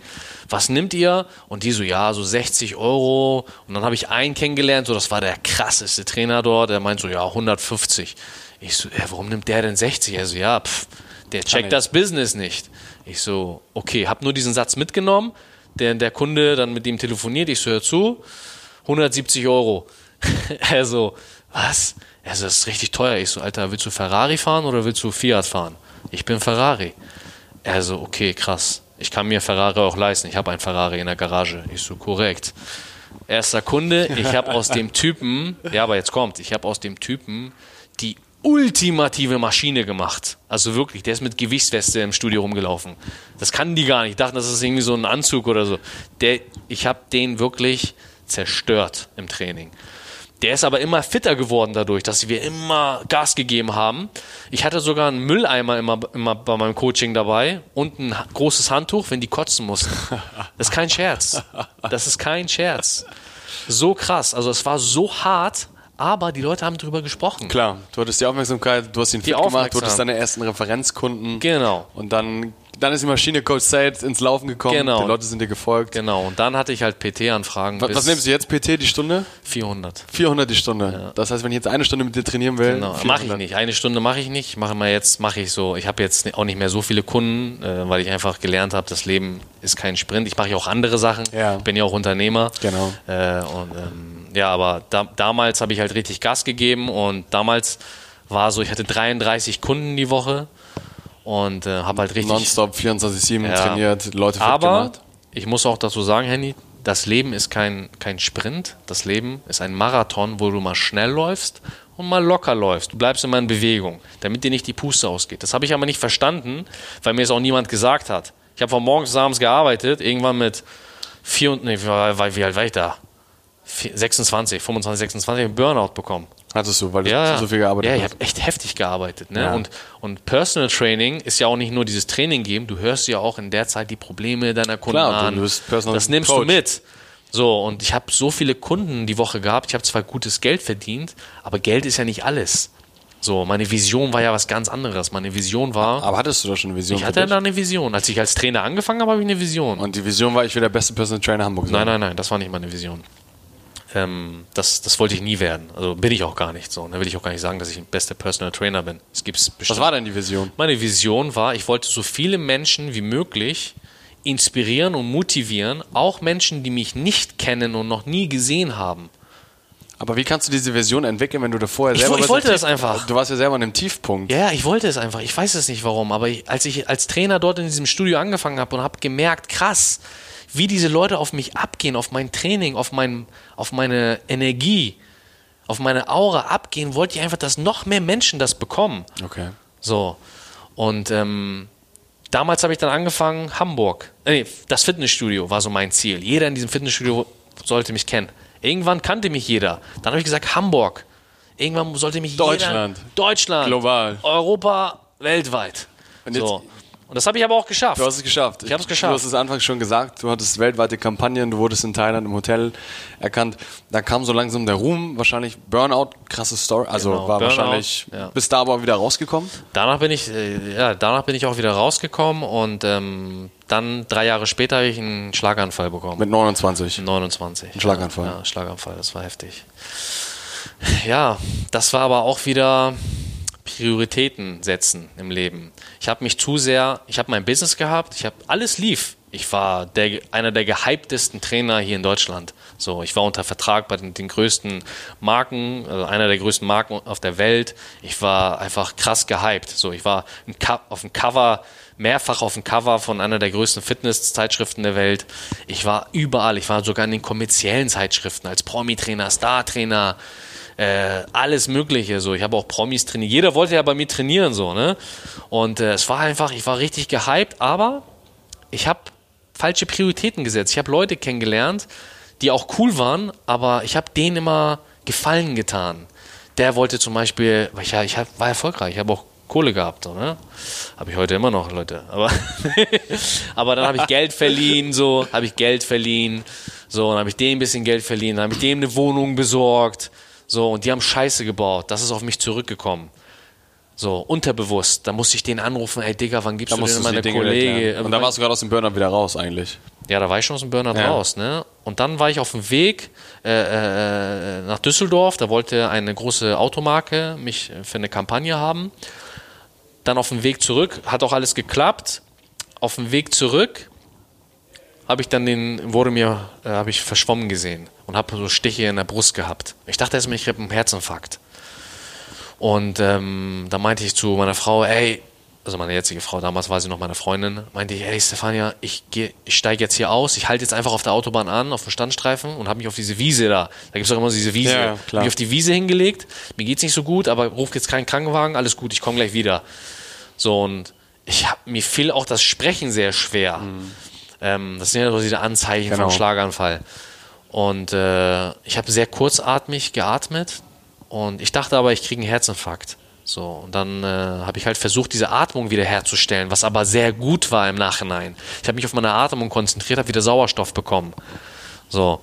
[SPEAKER 2] Was nimmt ihr? Und die so, ja, so 60 Euro. Und dann habe ich einen kennengelernt, so, das war der krasseste Trainer dort. Der meint so, ja, 150. Ich so, ja, warum nimmt der denn 60? Er so, ja, pff, der checkt das Business nicht. Ich so, okay, hab nur diesen Satz mitgenommen. Der, der Kunde dann mit ihm telefoniert. Ich so, hör zu, 170 Euro. er so, was? Er so, das ist richtig teuer. Ich so, Alter, willst du Ferrari fahren oder willst du Fiat fahren? Ich bin Ferrari. Er so, okay, krass. Ich kann mir Ferrari auch leisten. Ich habe ein Ferrari in der Garage. Ich so, korrekt. Erster Kunde, ich habe aus dem Typen, ja, aber jetzt kommt, ich habe aus dem Typen die ultimative Maschine gemacht. Also wirklich, der ist mit Gewichtsweste im Studio rumgelaufen. Das kann die gar nicht. Ich dachte, das ist irgendwie so ein Anzug oder so. Der, ich habe den wirklich zerstört im Training. Der ist aber immer fitter geworden dadurch, dass wir immer Gas gegeben haben. Ich hatte sogar einen Mülleimer immer, immer bei meinem Coaching dabei und ein großes Handtuch, wenn die kotzen mussten. Das ist kein Scherz. Das ist kein Scherz. So krass. Also es war so hart, aber die Leute haben drüber gesprochen.
[SPEAKER 3] Klar, du hattest die Aufmerksamkeit, du hast ihn fit gemacht, du hattest deine ersten Referenzkunden.
[SPEAKER 2] Genau.
[SPEAKER 3] Und dann, dann ist die Maschine Coach Sales ins Laufen gekommen.
[SPEAKER 2] Genau.
[SPEAKER 3] Die Leute sind dir gefolgt.
[SPEAKER 2] Genau. Und dann hatte ich halt PT-Anfragen
[SPEAKER 3] Was, was nimmst du jetzt, PT, die Stunde?
[SPEAKER 2] 400.
[SPEAKER 3] 400 die Stunde. Das heißt, wenn ich jetzt eine Stunde mit dir trainieren will,
[SPEAKER 2] Genau,
[SPEAKER 3] 400.
[SPEAKER 2] mache ich nicht. Eine Stunde mache ich nicht. Mache mal jetzt, mache ich so. Ich habe jetzt auch nicht mehr so viele Kunden, äh, weil ich einfach gelernt habe, das Leben ist kein Sprint. Ich mache ja auch andere Sachen.
[SPEAKER 3] Ja.
[SPEAKER 2] Bin ja auch Unternehmer.
[SPEAKER 3] Genau.
[SPEAKER 2] Äh, und ähm, ja, aber da, damals habe ich halt richtig Gas gegeben und damals war so, ich hatte 33 Kunden die Woche und äh, habe halt richtig.
[SPEAKER 3] Nonstop 24-7
[SPEAKER 2] Ja.
[SPEAKER 3] trainiert, Leute fit
[SPEAKER 2] Aber
[SPEAKER 3] gemacht.
[SPEAKER 2] ich muss auch dazu sagen, Henny, das Leben ist kein, kein Sprint. Das Leben ist ein Marathon, wo du mal schnell läufst und mal locker läufst. Du bleibst immer in Bewegung, damit dir nicht die Puste ausgeht. Das habe ich aber nicht verstanden, weil mir es auch niemand gesagt hat. Ich habe von morgens bis abends gearbeitet, irgendwann mit vier und, nee, wie, alt war ich da? Vier- 26, 25, 26, einen Burnout bekommen.
[SPEAKER 3] Hattest du, weil du
[SPEAKER 2] Ja,
[SPEAKER 3] so viel gearbeitet
[SPEAKER 2] ja, ich
[SPEAKER 3] hast.
[SPEAKER 2] habe echt heftig gearbeitet. Ne?
[SPEAKER 3] Ja.
[SPEAKER 2] Und, und Personal Training ist ja auch nicht nur dieses Training geben, du hörst ja auch in der Zeit die Probleme deiner Kunden
[SPEAKER 3] Klar, du
[SPEAKER 2] an.
[SPEAKER 3] bist Personal
[SPEAKER 2] das nimmst
[SPEAKER 3] Coach.
[SPEAKER 2] du mit. So, und ich habe so viele Kunden die Woche gehabt. Ich habe zwar gutes Geld verdient, aber Geld ist ja nicht alles. So, meine Vision war ja was ganz anderes. Meine Vision war,
[SPEAKER 3] Aber hattest du da schon eine Vision
[SPEAKER 2] ich hatte da eine Vision. Als ich als Trainer angefangen habe, habe ich eine Vision.
[SPEAKER 3] Und die Vision war, ich will der beste Personal Trainer Hamburg sein.
[SPEAKER 2] Nein, nein, nein, das war nicht meine Vision. Ähm, das, das wollte ich nie werden. Also bin ich auch gar nicht so. Da will ich auch gar nicht sagen, dass ich ein bester Personal Trainer bin. Es gibt's bestimmt.
[SPEAKER 3] Was war denn die Vision?
[SPEAKER 2] Meine Vision war, ich wollte so viele Menschen wie möglich inspirieren und motivieren, auch Menschen, die mich nicht kennen und noch nie gesehen haben.
[SPEAKER 3] Aber wie kannst du diese Vision entwickeln, wenn du da vorher
[SPEAKER 2] Ich
[SPEAKER 3] selber
[SPEAKER 2] ich
[SPEAKER 3] so
[SPEAKER 2] wollte das einfach.
[SPEAKER 3] Du warst ja selber an einem Tiefpunkt.
[SPEAKER 2] Ja, ja, ich wollte es einfach. Ich weiß es nicht warum, aber ich, als ich als Trainer dort in diesem Studio angefangen habe und habe gemerkt, krass, wie diese Leute auf mich abgehen, auf mein Training, auf, mein, auf meine Energie, auf meine Aura abgehen, wollte ich einfach, dass noch mehr Menschen das bekommen.
[SPEAKER 3] Okay.
[SPEAKER 2] So. Und ähm, damals habe ich dann angefangen, Hamburg. Äh, Nee, das Fitnessstudio war so mein Ziel. Jeder in diesem Fitnessstudio sollte mich kennen. Irgendwann kannte mich jeder. Dann habe ich gesagt, Hamburg. Irgendwann sollte mich
[SPEAKER 3] Deutschland.
[SPEAKER 2] jeder. Deutschland.
[SPEAKER 3] Global.
[SPEAKER 2] Europa, weltweit.
[SPEAKER 3] Und jetzt-
[SPEAKER 2] so. Und das habe ich aber auch geschafft.
[SPEAKER 3] Du hast es geschafft.
[SPEAKER 2] Ich hab's geschafft.
[SPEAKER 3] Du hast es anfangs schon gesagt, du hattest weltweite Kampagnen, du wurdest in Thailand im Hotel erkannt. Da kam so langsam der Ruhm, wahrscheinlich Burnout, krasse Story. Also
[SPEAKER 2] Genau,
[SPEAKER 3] war
[SPEAKER 2] Burnout,
[SPEAKER 3] wahrscheinlich,
[SPEAKER 2] ja.
[SPEAKER 3] bist da aber wieder rausgekommen.
[SPEAKER 2] Danach bin ich, äh, ja, danach bin ich auch wieder rausgekommen und ähm, dann drei Jahre später habe ich einen Schlaganfall bekommen.
[SPEAKER 3] Mit 29.
[SPEAKER 2] 29.
[SPEAKER 3] Ein Schlaganfall.
[SPEAKER 2] Ja, Schlaganfall, das war heftig. Ja, das war aber auch wieder Prioritäten setzen im Leben. Ich habe mich zu sehr, ich habe mein Business gehabt, ich habe alles lief. Ich war der, einer der gehyptesten Trainer hier in Deutschland. So, ich war unter Vertrag bei den, den größten Marken, also einer der größten Marken auf der Welt. Ich war einfach krass gehypt. So, ich war auf dem Cover, mehrfach auf dem Cover von einer der größten Fitness-Zeitschriften der Welt. Ich war überall. Ich war sogar in den kommerziellen Zeitschriften als Promi-Trainer, Star-Trainer, äh, alles Mögliche. So, ich habe auch Promis trainiert. Jeder wollte ja bei mir trainieren, so, ne? Und äh, es war einfach, ich war richtig gehypt, aber ich habe falsche Prioritäten gesetzt. Ich habe Leute kennengelernt, die auch cool waren, aber ich habe denen immer Gefallen getan. Der wollte zum Beispiel, ich, ich hab, war erfolgreich, ich habe auch Kohle gehabt, so, ne? Habe ich heute immer noch, Leute. Aber, aber dann habe ich Geld verliehen, so, habe ich Geld verliehen, so, dann habe ich dem ein bisschen Geld verliehen, dann habe ich dem eine Wohnung besorgt, so, und die haben Scheiße gebaut. Das ist auf mich zurückgekommen. So, unterbewusst. Da musste ich den anrufen, ey Digga, wann gibst
[SPEAKER 3] Da
[SPEAKER 2] du denn meine
[SPEAKER 3] Dinge
[SPEAKER 2] Kollege?
[SPEAKER 3] Und da warst du gerade aus dem Burnout wieder raus eigentlich.
[SPEAKER 2] Ja, da war ich schon aus dem Burnout
[SPEAKER 3] Ja.
[SPEAKER 2] raus, ne? Und dann war ich auf dem Weg äh, äh, nach Düsseldorf, da wollte eine große Automarke mich für eine Kampagne haben. Dann auf dem Weg zurück, hat auch alles geklappt. Auf dem Weg zurück habe ich dann den, wurde mir, äh, habe ich verschwommen gesehen und habe so Stiche in der Brust gehabt. Ich dachte erstmal, ich habe einen Herzinfarkt. Und ähm, da meinte ich zu meiner Frau, ey, also meine jetzige Frau, damals war sie noch meine Freundin, meinte ich, ey Stefania, ich, geh- ich steige jetzt hier aus, ich halte jetzt einfach auf der Autobahn an, auf dem Standstreifen und habe mich auf diese Wiese da, da gibt es doch immer diese Wiese,
[SPEAKER 3] Ja,
[SPEAKER 2] mich auf die Wiese hingelegt, mir geht's nicht so gut, aber ruft jetzt keinen Krankenwagen, alles gut, ich komme gleich wieder. So und ich hab, mir fiel auch das Sprechen sehr schwer. Ähm, das sind ja so diese Anzeichen
[SPEAKER 3] Genau.
[SPEAKER 2] vom Schlaganfall. Und äh, ich habe sehr kurzatmig geatmet und ich dachte aber, ich kriege einen Herzinfarkt. So, und dann äh, habe ich halt versucht, diese Atmung wiederherzustellen, was aber sehr gut war im Nachhinein. Ich habe mich auf meine Atmung konzentriert, habe wieder Sauerstoff bekommen. So.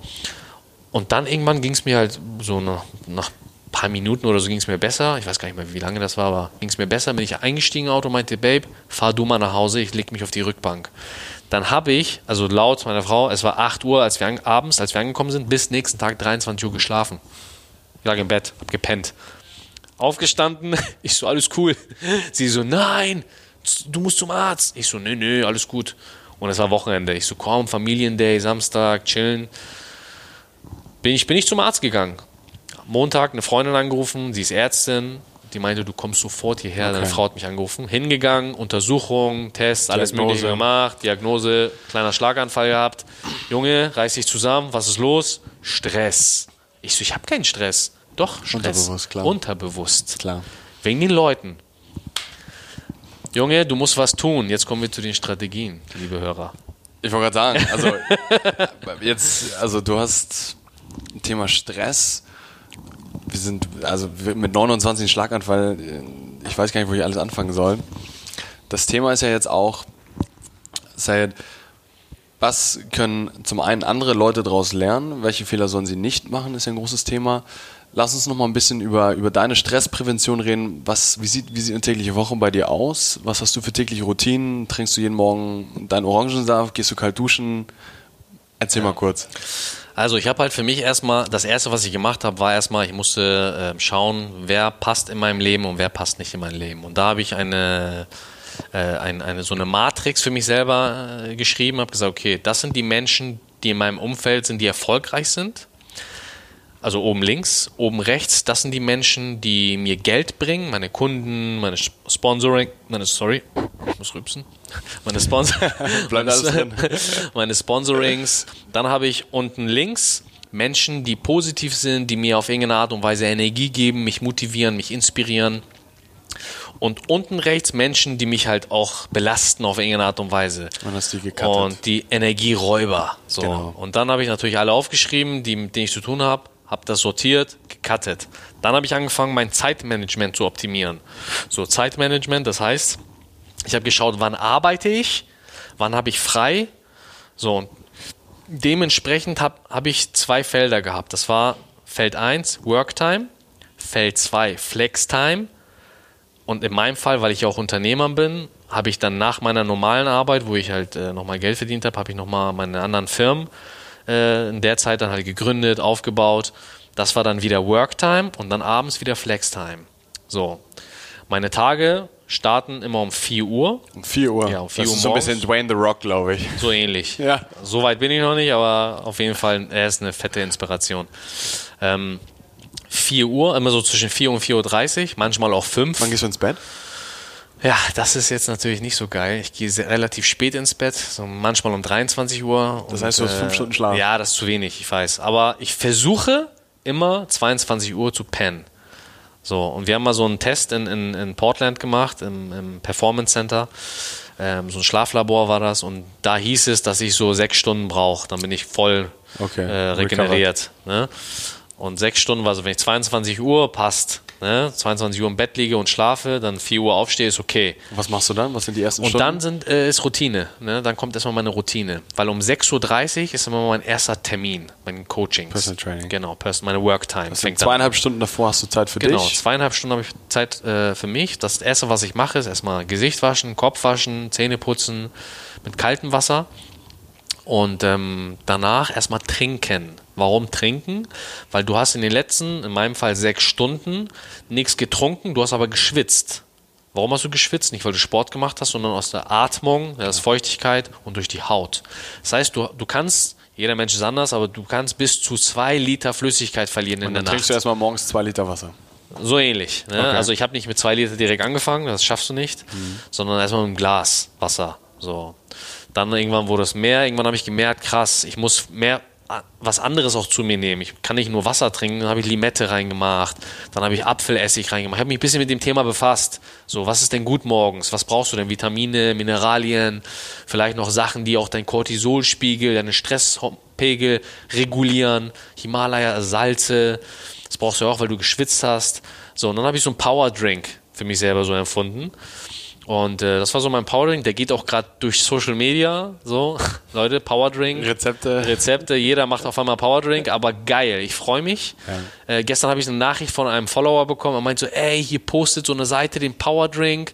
[SPEAKER 2] Und dann irgendwann ging es mir halt so nach, nach ein paar Minuten oder so ging es mir besser. Ich weiß gar nicht mehr, wie lange das war, aber ging es mir besser. Bin ich eingestiegen im Auto, meinte, Babe, fahr du mal nach Hause, ich leg mich auf die Rückbank. Dann habe ich, also laut meiner Frau, es war 8 Uhr als wir an, abends, als wir angekommen sind, bis nächsten Tag 23 Uhr geschlafen. Ich lag im Bett, hab gepennt. Aufgestanden, ich so, alles cool. Sie so, nein, du musst zum Arzt. Ich so, nee, nee, alles gut. Und es war Wochenende. Ich so, komm, Familienday, Samstag, chillen. Bin ich bin ich zum Arzt gegangen. Montag eine Freundin angerufen, sie ist Ärztin. Die meinte, du kommst sofort hierher. Deine
[SPEAKER 3] Okay.
[SPEAKER 2] Frau hat mich angerufen. Hingegangen, Untersuchung, Tests, alles
[SPEAKER 3] Diagnose.
[SPEAKER 2] Mögliche gemacht. Diagnose, kleiner Schlaganfall gehabt. Junge, reiß dich zusammen. Was ist los? Stress. Ich so, ich habe keinen Stress. Doch, Stress.
[SPEAKER 3] Unterbewusst, klar.
[SPEAKER 2] Unterbewusst.
[SPEAKER 3] Klar.
[SPEAKER 2] Wegen den Leuten. Junge, du musst was tun. Jetzt kommen wir zu den Strategien, liebe Hörer.
[SPEAKER 3] Ich wollte gerade sagen, also jetzt, also du hast Thema Stress. Wir sind, also mit 29 ein Schlaganfall, äh, ich weiß gar nicht, wo ich alles anfangen soll. Das Thema ist ja jetzt auch, Sayed, was können zum einen andere Leute daraus lernen? Welche Fehler sollen sie nicht machen, ist ja ein großes Thema. Lass uns noch mal ein bisschen über, über deine Stressprävention reden. Was, wie, sieht, wie sieht eine tägliche Woche bei dir aus? Was hast du für tägliche Routinen? Trinkst du jeden Morgen deinen Orangensaft? Gehst du kalt duschen? Erzähl mal kurz.
[SPEAKER 2] Also ich habe halt für mich erstmal, das Erste, was ich gemacht habe, war erstmal, ich musste äh, schauen, wer passt in meinem Leben und wer passt nicht in mein Leben. Und da habe ich eine, äh, ein, eine, so eine Matrix für mich selber äh, geschrieben, habe gesagt, okay, das sind die Menschen, die in meinem Umfeld sind, die erfolgreich sind. Also oben links, oben rechts, das sind die Menschen, die mir Geld bringen, meine Kunden, meine Sponsoring, meine, sorry, ich muss rübsen, meine Sponsor, meine Sponsorings. Dann habe ich unten links Menschen, die positiv sind, die mir auf irgendeine Art und Weise Energie geben, mich motivieren, mich inspirieren. Und unten rechts Menschen, die mich halt auch belasten auf irgendeine Art und Weise.
[SPEAKER 3] Wann hast die gecuttet?
[SPEAKER 2] Und die Energieräuber. So.
[SPEAKER 3] Genau.
[SPEAKER 2] Und dann habe ich natürlich alle aufgeschrieben, die, mit denen ich zu tun habe, habe das sortiert, gecuttet. Dann habe ich angefangen, mein Zeitmanagement zu optimieren. So, Zeitmanagement, das heißt, ich habe geschaut, wann arbeite ich, wann habe ich frei. So, und dementsprechend habe hab ich zwei Felder gehabt. Das war Feld 1, Worktime, Feld 2, Flextime. Und in meinem Fall, weil ich auch Unternehmer bin, habe ich dann nach meiner normalen Arbeit, wo ich halt äh, nochmal Geld verdient habe, habe ich nochmal meine anderen Firmen äh, in der Zeit dann halt gegründet, aufgebaut. Das war dann wieder Worktime und dann abends wieder Flextime. So. Meine Tage starten immer um 4 Uhr,
[SPEAKER 3] Um 4 Uhr.
[SPEAKER 2] Ja, um 4
[SPEAKER 3] das
[SPEAKER 2] Uhr
[SPEAKER 3] ist so ein bisschen. Dwayne The Rock, glaube ich.
[SPEAKER 2] so ähnlich.
[SPEAKER 3] Ja.
[SPEAKER 2] So weit bin ich noch nicht, aber auf jeden Fall, er ist eine fette Inspiration. Ähm, 4 Uhr, immer so zwischen 4 und 4.30 Uhr, manchmal auch 5.
[SPEAKER 3] Wann gehst du ins Bett?
[SPEAKER 2] Ja, das ist jetzt natürlich nicht so geil. Ich gehe sehr, relativ spät ins Bett, so manchmal um 23 Uhr.
[SPEAKER 3] Das heißt, du hast fünf Stunden Schlaf.
[SPEAKER 2] Ja, das ist zu wenig, ich weiß. Aber ich versuche immer 22 Uhr zu pennen. So, und wir haben mal so einen Test in, in, in Portland gemacht, im, im Performance Center. Ähm, so ein Schlaflabor war das und da hieß es, dass ich so sechs Stunden brauche, dann bin ich voll
[SPEAKER 3] Okay,
[SPEAKER 2] äh, regeneriert. Ne? Und sechs Stunden war so, wenn ich 22 Uhr passt, ne, 22 Uhr im Bett liege und schlafe, dann 4 Uhr aufstehe, ist okay.
[SPEAKER 3] Was machst du dann? Was sind die ersten
[SPEAKER 2] Und
[SPEAKER 3] Stunden?
[SPEAKER 2] dann sind, äh, ist Routine. Ne? Dann kommt erstmal meine Routine. Weil um 6.30 Uhr ist immer mein erster Termin, mein Coaching.
[SPEAKER 3] Personal Training.
[SPEAKER 2] Genau, Person, meine Worktime.
[SPEAKER 3] Das
[SPEAKER 2] fängt
[SPEAKER 3] zweieinhalb Stunden davor hast du Zeit für
[SPEAKER 2] Genau,
[SPEAKER 3] dich.
[SPEAKER 2] zweieinhalb Stunden habe ich Zeit äh, für mich. Das erste, was ich mache, ist erstmal Gesicht waschen, Kopf waschen, Zähne putzen mit kaltem Wasser. Und ähm, danach erstmal trinken. Warum trinken? Weil du hast in den letzten, in meinem Fall sechs Stunden, nichts getrunken, du hast aber geschwitzt. Warum hast du geschwitzt? Nicht, weil du Sport gemacht hast, sondern aus der Atmung, ist Feuchtigkeit und durch die Haut. Das heißt, du, du kannst, jeder Mensch ist anders, aber du kannst bis zu zwei Liter Flüssigkeit verlieren in der
[SPEAKER 3] dann
[SPEAKER 2] Nacht.
[SPEAKER 3] trinkst du erstmal morgens zwei Liter Wasser.
[SPEAKER 2] So ähnlich. Ne?
[SPEAKER 3] Okay.
[SPEAKER 2] Also ich habe nicht mit zwei Liter direkt angefangen, das schaffst du nicht, sondern erstmal mit einem Glas Wasser. So. Dann irgendwann wurde es mehr, irgendwann habe ich gemerkt, krass, ich muss mehr was anderes auch zu mir nehmen. Ich kann nicht nur Wasser trinken, dann habe ich Limette reingemacht, dann habe ich Apfelessig reingemacht. Ich habe mich ein bisschen mit dem Thema befasst. So, was ist denn gut morgens? Was brauchst du denn? Vitamine, Mineralien, vielleicht noch Sachen, die auch dein Cortisolspiegel, deinen Stresspegel regulieren, Himalaya, Salze. Das brauchst du ja auch, weil du geschwitzt hast. So, und dann habe ich so einen Power Drink für mich selber so empfunden. Und äh, das war so mein Power Drink. Der geht auch gerade durch Social Media. So, Leute, Power Drink.
[SPEAKER 3] Rezepte.
[SPEAKER 2] Rezepte, jeder macht auf einmal Power Drink, aber geil, ich freue mich. Äh, gestern habe ich eine Nachricht von einem Follower bekommen, er meint so, ey, hier postet so eine Seite den Power Drink,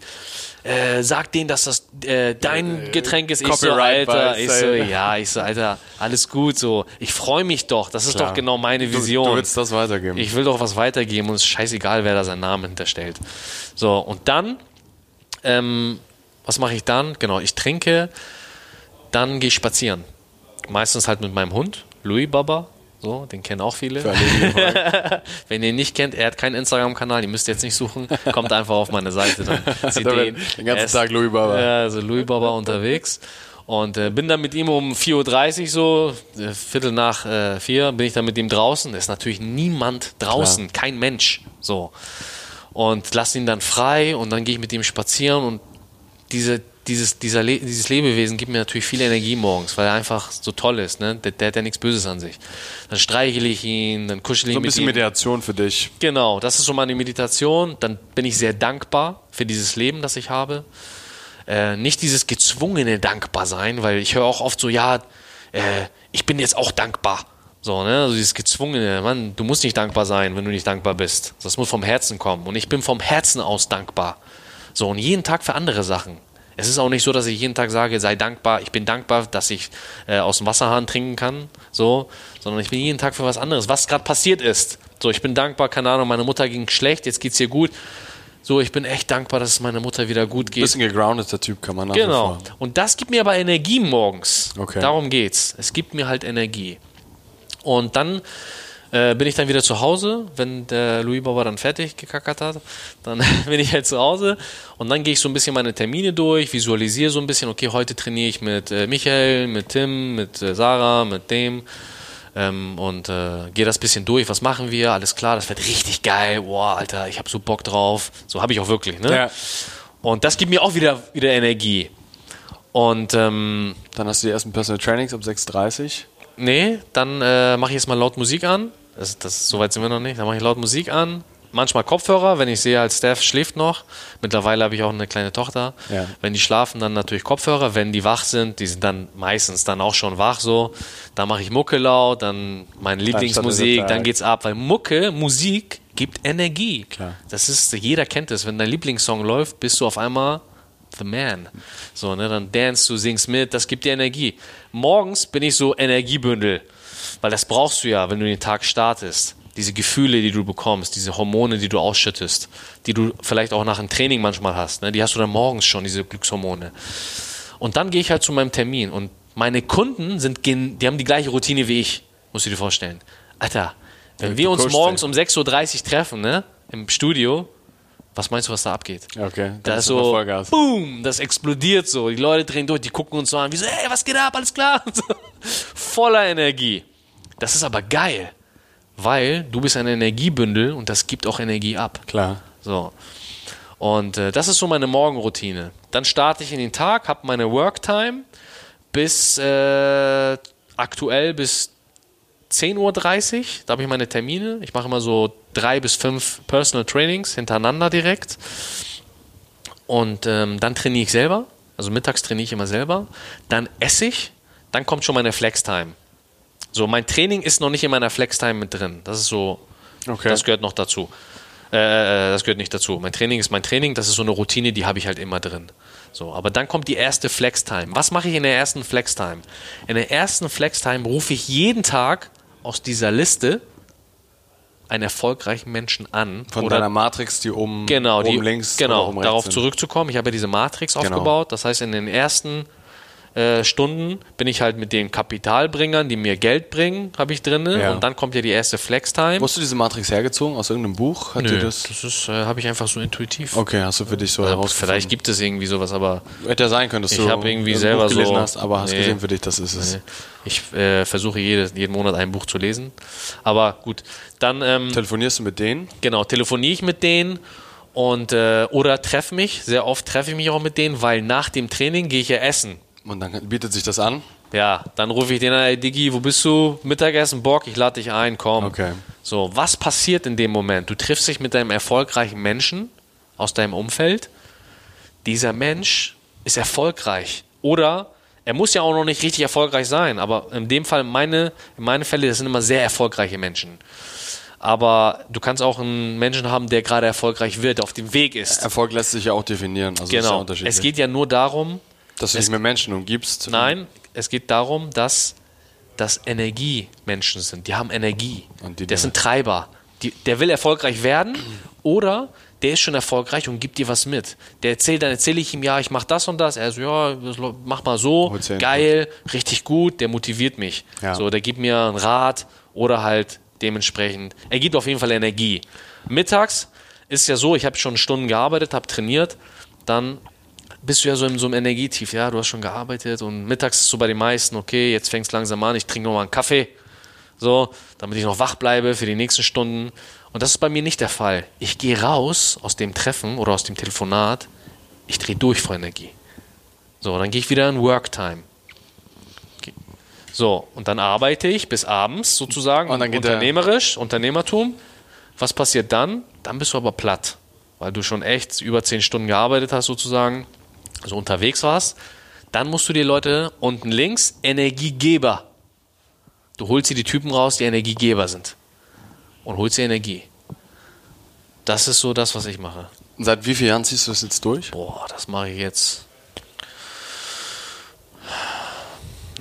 [SPEAKER 2] äh, sag denen, dass das äh, dein Getränk ist. Ich so,
[SPEAKER 3] Copyright
[SPEAKER 2] Alter, ich so, ja, ich so, Alter, alles gut, so, ich freue mich doch, das ist
[SPEAKER 3] Klar.
[SPEAKER 2] doch genau meine
[SPEAKER 3] Du,
[SPEAKER 2] Vision.
[SPEAKER 3] du willst das weitergeben.
[SPEAKER 2] Ich will doch was weitergeben und es ist scheißegal, wer da seinen Namen hinterstellt. So, und dann, ähm, was mache ich dann? Genau, ich trinke, dann gehe ich spazieren. Meistens halt mit meinem Hund, Louis Baba. So, den kennen auch viele. Wenn ihr ihn nicht kennt, er hat keinen Instagram-Kanal, ihr müsst jetzt nicht suchen, kommt einfach auf meine Seite, dann seht ihr ihn.
[SPEAKER 3] den ganzen Tag Louis Baba.
[SPEAKER 2] Ja, also Louis Baba unterwegs. Und äh, bin dann mit ihm um 4.30 Uhr so, äh, Viertel nach äh, vier, bin ich dann mit ihm draußen. Da ist natürlich niemand draußen, kein Mensch. So. Und lass ihn dann frei und dann gehe ich mit ihm spazieren und diese, dieses, dieser Le dieses Lebewesen gibt mir natürlich viel Energie morgens, weil er einfach so toll ist. Ne? Der, der hat ja nichts Böses an sich. Dann streichle ich ihn, dann kuschel ich
[SPEAKER 3] So ein bisschen
[SPEAKER 2] ihm.
[SPEAKER 3] Mediation für dich.
[SPEAKER 2] Genau, das ist so meine Meditation. Dann bin ich sehr dankbar für dieses Leben, das ich habe. Äh, nicht dieses gezwungene Dankbarsein, weil ich höre auch oft so, ja, äh, ich bin jetzt auch dankbar. So, ne? Also dieses gezwungene, Mann, du musst nicht dankbar sein, wenn du nicht dankbar bist. Das muss vom Herzen kommen. Und ich bin vom Herzen aus dankbar. So, und jeden Tag für andere Sachen. Es ist auch nicht so, dass ich jeden Tag sage, sei dankbar, ich bin dankbar, dass ich äh, aus dem Wasserhahn trinken kann, so, sondern ich bin jeden Tag für was anderes, was gerade passiert ist. So, ich bin dankbar, keine Ahnung, meine Mutter ging schlecht, jetzt geht's ihr gut. So, ich bin echt dankbar, dass es meiner Mutter wieder gut geht.
[SPEAKER 3] Bisschen gegroundeter Typ kann man nach
[SPEAKER 2] Genau. Und das gibt mir aber Energie morgens.
[SPEAKER 3] Okay.
[SPEAKER 2] Darum geht's. Es gibt mir halt Energie. Und dann äh, bin ich dann wieder zu Hause, wenn der Louis Baba dann fertig gekackert hat. Dann bin ich halt zu Hause und dann gehe ich so ein bisschen meine Termine durch, visualisiere so ein bisschen, okay, heute trainiere ich mit äh, Michael, mit Tim, mit äh, Sarah, mit dem. Ähm, und äh, gehe das bisschen durch, was machen wir, alles klar, das wird richtig geil, boah, Alter, ich habe so Bock drauf, so habe ich auch wirklich, ne?
[SPEAKER 3] Ja.
[SPEAKER 2] Und das gibt mir auch wieder, wieder Energie. Und ähm,
[SPEAKER 3] Dann hast du die ersten Personal Trainings ab 6.30
[SPEAKER 2] nee, dann äh, mache ich jetzt mal laut Musik an. Das, das, so weit sind wir noch nicht. Dann mache ich laut Musik an. Manchmal Kopfhörer, wenn ich sehe, als Steph schläft noch. Mittlerweile habe ich auch eine kleine Tochter.
[SPEAKER 3] Ja.
[SPEAKER 2] Wenn die schlafen, dann natürlich Kopfhörer. Wenn die wach sind, die sind dann meistens dann auch schon wach so. Dann mache ich Mucke laut, dann meine Lieblingsmusik,
[SPEAKER 3] Tag.
[SPEAKER 2] dann geht's ab. Weil Mucke, Musik gibt Energie.
[SPEAKER 3] Klar.
[SPEAKER 2] Das ist, jeder kennt es. Wenn dein Lieblingssong läuft, bist du auf einmal the man. So, ne, dann dance du, singst mit, das gibt dir Energie. Morgens bin ich so Energiebündel, weil das brauchst du ja, wenn du den Tag startest. Diese Gefühle, die du bekommst, diese Hormone, die du ausschüttest, die du vielleicht auch nach einem Training manchmal hast, ne, die hast du dann morgens schon, diese Glückshormone. Und dann gehe ich halt zu meinem Termin und meine Kunden sind, die haben die gleiche Routine wie ich, musst du dir vorstellen. Alter, wenn wir uns morgens um 6.30 Uhr treffen, ne, im Studio, was meinst du, was da abgeht?
[SPEAKER 3] Okay,
[SPEAKER 2] Da ist so,
[SPEAKER 3] Vollgas.
[SPEAKER 2] boom, das explodiert so. Die Leute drehen durch, die gucken uns so an, wie so, ey, was geht ab, alles klar? So. Voller Energie. Das ist aber geil, weil du bist ein Energiebündel und das gibt auch Energie ab.
[SPEAKER 3] Klar.
[SPEAKER 2] So. Und äh, das ist so meine Morgenroutine. Dann starte ich in den Tag, habe meine Worktime bis äh, aktuell bis 10.30 Uhr, da habe ich meine Termine. Ich mache immer so drei bis fünf Personal Trainings hintereinander direkt. Und ähm, dann trainiere ich selber. Also mittags trainiere ich immer selber. Dann esse ich. Dann kommt schon meine Flex-Time. So, mein Training ist noch nicht in meiner Flex-Time mit drin. Das ist so,
[SPEAKER 3] Okay.
[SPEAKER 2] das gehört noch dazu. Äh, äh, das gehört nicht dazu. Mein Training ist mein Training, das ist so eine Routine, die habe ich halt immer drin. So, aber dann kommt die erste Flex-Time. Was mache ich in der ersten Flex-Time? In der ersten Flex-Time rufe ich jeden Tag aus dieser Liste einen erfolgreichen Menschen an.
[SPEAKER 3] Von
[SPEAKER 2] oder
[SPEAKER 3] deiner Matrix, die oben,
[SPEAKER 2] Genau, die,
[SPEAKER 3] links
[SPEAKER 2] genau
[SPEAKER 3] rechts
[SPEAKER 2] darauf zurückzukommen. Ich habe ja diese Matrix
[SPEAKER 3] Genau.
[SPEAKER 2] aufgebaut. Das heißt, in den ersten äh, Stunden bin ich halt mit den Kapitalbringern, die mir Geld bringen, habe ich drin.
[SPEAKER 3] Ja.
[SPEAKER 2] Und dann kommt ja die erste Flex-Time.
[SPEAKER 3] Hast du diese Matrix hergezogen? Aus irgendeinem Buch? Hat
[SPEAKER 2] Nö, das,
[SPEAKER 3] das?
[SPEAKER 2] äh, habe ich einfach so intuitiv.
[SPEAKER 3] Okay, hast du für dich so
[SPEAKER 2] Oder
[SPEAKER 3] herausgefunden?
[SPEAKER 2] Vielleicht gibt es irgendwie sowas, aber
[SPEAKER 3] Hätte ja sein können, dass
[SPEAKER 2] Ich
[SPEAKER 3] du
[SPEAKER 2] hab irgendwie selber
[SPEAKER 3] Buch gelesen
[SPEAKER 2] so-
[SPEAKER 3] hast, aber hast
[SPEAKER 2] Nee.
[SPEAKER 3] gesehen für dich, das ist es.
[SPEAKER 2] äh, ich äh, versuche jede, jeden Monat ein Buch zu lesen. Aber gut, dann ähm,
[SPEAKER 3] Telefonierst du mit denen?
[SPEAKER 2] genau telefoniere ich mit denen und äh, oder treffe mich. Sehr oft treffe ich mich auch mit denen, weil nach dem Training gehe ich ja essen.
[SPEAKER 3] Und dann bietet sich das an?
[SPEAKER 2] Ja, dann rufe ich den an, ey Diggi, wo bist du? Mittagessen, Bock, ich lade dich ein, komm.
[SPEAKER 3] Okay.
[SPEAKER 2] So, was passiert in dem Moment? Du triffst dich mit einem erfolgreichen Menschen aus deinem Umfeld. Dieser Mensch ist erfolgreich. Oder er muss ja auch noch nicht richtig erfolgreich sein, aber in dem Fall, meine, in meinen Fällen, das sind immer sehr erfolgreiche Menschen. Aber du kannst auch einen Menschen haben, der gerade erfolgreich wird, auf dem Weg ist.
[SPEAKER 3] Erfolg lässt sich ja auch definieren. Also ja
[SPEAKER 2] Genau.
[SPEAKER 3] unterschiedlich.
[SPEAKER 2] Es geht ja nur darum,
[SPEAKER 3] dass du dich mit Menschen umgibst.
[SPEAKER 2] Nein, es geht darum, dass das Energiemenschen sind. Die haben Energie.
[SPEAKER 3] Und die-
[SPEAKER 2] das sind Treiber. Die, der will erfolgreich werden oder der ist schon erfolgreich und gibt dir was mit. Der erzählt, dann erzähle ich ihm, ja, ich mache das und das. Er so, ja, mach mal so, geil, richtig gut, der motiviert mich.
[SPEAKER 3] Ja.
[SPEAKER 2] So, der gibt mir einen Rat oder halt dementsprechend, er gibt auf jeden Fall Energie. Mittags ist ja so, ich habe schon Stunden gearbeitet, habe trainiert, dann bist du ja so in so einem Energietief, ja, du hast schon gearbeitet und mittags ist so bei den meisten, okay, jetzt fängst langsam an, ich trinke noch mal einen Kaffee, so, damit ich noch wach bleibe für die nächsten Stunden. Und das ist bei mir nicht der Fall. Ich gehe raus aus dem Treffen oder aus dem Telefonat, ich drehe durch vor Energie. So, dann gehe ich wieder in Worktime. Okay. So, und dann arbeite ich bis abends sozusagen,
[SPEAKER 3] Und dann geht
[SPEAKER 2] unternehmerisch, Unternehmertum. Was passiert dann? Dann bist du aber platt, weil du schon echt über zehn Stunden gearbeitet hast sozusagen, also unterwegs warst. Dann musst du dir Leute unten links Energiegeber. Du holst dir die Typen raus, die Energiegeber sind. Und holst dir Energie. Das ist so das, was ich mache.
[SPEAKER 3] Seit wie vielen Jahren ziehst du das jetzt durch?
[SPEAKER 2] Boah, das mache ich jetzt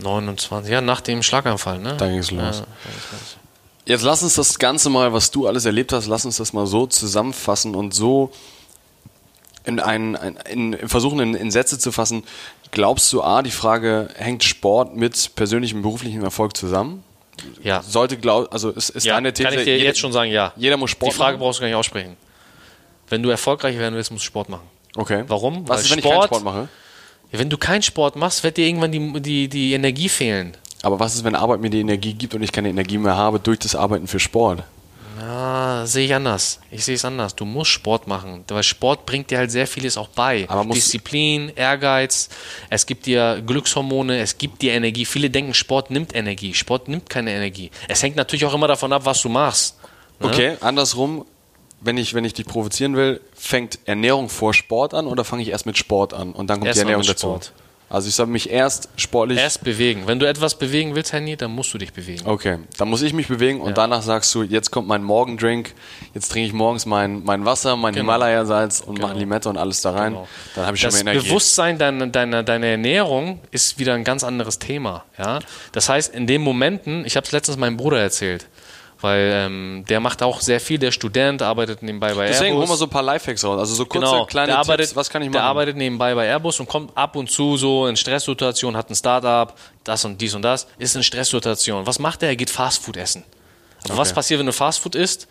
[SPEAKER 2] 29, ja, nach dem Schlaganfall, ne?
[SPEAKER 3] Da ging's los.
[SPEAKER 2] Ja, 29.
[SPEAKER 3] Jetzt lass uns das Ganze mal, was du alles erlebt hast, lass uns das mal so zusammenfassen und so in, einen, ein, in, versuchen, in, in Sätze zu fassen. Glaubst du, A, die Frage, hängt Sport mit persönlichem beruflichem Erfolg zusammen?
[SPEAKER 2] ja.
[SPEAKER 3] Sollte, glaub, also ist, ist
[SPEAKER 2] ja
[SPEAKER 3] deine These,
[SPEAKER 2] kann ich dir
[SPEAKER 3] jeder,
[SPEAKER 2] jetzt schon sagen, ja.
[SPEAKER 3] jeder muss Sport
[SPEAKER 2] Die Frage
[SPEAKER 3] machen?
[SPEAKER 2] brauchst du gar nicht aussprechen. Wenn du erfolgreich werden willst, musst du Sport machen.
[SPEAKER 3] Okay.
[SPEAKER 2] Warum?
[SPEAKER 3] Was
[SPEAKER 2] Weil
[SPEAKER 3] ist, wenn ich keinen
[SPEAKER 2] Sport-
[SPEAKER 3] Sport mache?
[SPEAKER 2] Ja, wenn du keinen Sport machst, wird dir irgendwann die, die, die Energie fehlen.
[SPEAKER 3] Aber was ist, wenn Arbeit mir die Energie gibt und ich keine Energie mehr habe durch das Arbeiten für Sport?
[SPEAKER 2] Ja, sehe ich anders. Ich sehe es anders. Du musst Sport machen, weil Sport bringt dir halt sehr vieles auch bei.
[SPEAKER 3] Aber
[SPEAKER 2] Disziplin, Ehrgeiz, es gibt dir Glückshormone, es gibt dir Energie. Viele denken, Sport nimmt Energie. Sport nimmt keine Energie. Es hängt natürlich auch immer davon ab, was du machst. Ne?
[SPEAKER 3] Okay, andersrum, wenn ich, wenn ich dich provozieren will, fängt Ernährung vor Sport an oder fange ich erst mit Sport an und dann kommt
[SPEAKER 2] Erst
[SPEAKER 3] die Ernährung dazu?
[SPEAKER 2] Sport.
[SPEAKER 3] Also ich soll mich erst sportlich.
[SPEAKER 2] Erst bewegen. Wenn du etwas bewegen willst, Henny, dann musst du dich bewegen.
[SPEAKER 3] okay, dann muss ich mich bewegen und danach sagst du, jetzt kommt mein Morgendrink, jetzt trinke ich morgens mein, mein Wasser, mein
[SPEAKER 2] Genau.
[SPEAKER 3] Himalaya-Salz und mache Limette und alles da rein.
[SPEAKER 2] Genau.
[SPEAKER 3] Dann habe ich schon
[SPEAKER 2] Das
[SPEAKER 3] mehr Energie.
[SPEAKER 2] Bewusstsein deiner, deiner, deiner Ernährung ist wieder ein ganz anderes Thema. Ja? Das heißt, in den Momenten, ich habe es letztens meinem Bruder erzählt, weil ähm, der macht auch sehr viel, der Student, arbeitet nebenbei bei
[SPEAKER 3] Deswegen
[SPEAKER 2] Airbus.
[SPEAKER 3] hol mal so ein paar Lifehacks raus. Also so kurze,
[SPEAKER 2] genau,
[SPEAKER 3] kleine
[SPEAKER 2] der
[SPEAKER 3] Tipps,
[SPEAKER 2] arbeitet,
[SPEAKER 3] was kann ich
[SPEAKER 2] Der
[SPEAKER 3] machen?
[SPEAKER 2] arbeitet nebenbei bei Airbus und kommt ab und zu so in Stresssituationen, hat ein Startup, das und dies und das, ist in Stresssituationen. Was macht er? Er geht Fastfood essen. Was
[SPEAKER 3] Okay.
[SPEAKER 2] passiert, wenn du Fastfood isst?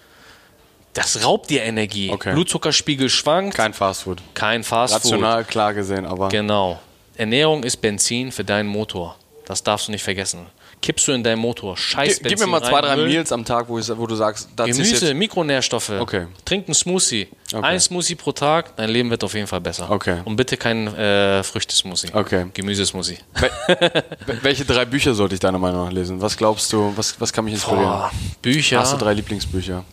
[SPEAKER 2] Das raubt dir Energie.
[SPEAKER 3] Okay.
[SPEAKER 2] Blutzuckerspiegel schwankt,
[SPEAKER 3] Kein Fastfood.
[SPEAKER 2] kein Fastfood.
[SPEAKER 3] Rational, klar gesehen, aber
[SPEAKER 2] Genau. Ernährung ist Benzin für deinen Motor. Das darfst du nicht vergessen. Kippst du in deinen Motor. Scheiß
[SPEAKER 3] Gib, gib mir mal
[SPEAKER 2] Benzin
[SPEAKER 3] zwei, drei
[SPEAKER 2] Müll.
[SPEAKER 3] Meals am Tag, wo, ich, wo du sagst, ist
[SPEAKER 2] Gemüse. Mikronährstoffe.
[SPEAKER 3] Okay.
[SPEAKER 2] Trink einen Smoothie.
[SPEAKER 3] Okay.
[SPEAKER 2] Ein Smoothie pro Tag, dein Leben wird auf jeden Fall besser.
[SPEAKER 3] Okay.
[SPEAKER 2] Und bitte kein äh, Früchtesmoothie.
[SPEAKER 3] Okay.
[SPEAKER 2] Gemüsesmoothie.
[SPEAKER 3] Wel- Welche drei Bücher sollte ich deiner Meinung nach lesen? Was glaubst du, was, was kann mich inspirieren?
[SPEAKER 2] Boah, Bücher.
[SPEAKER 3] Hast du drei Lieblingsbücher?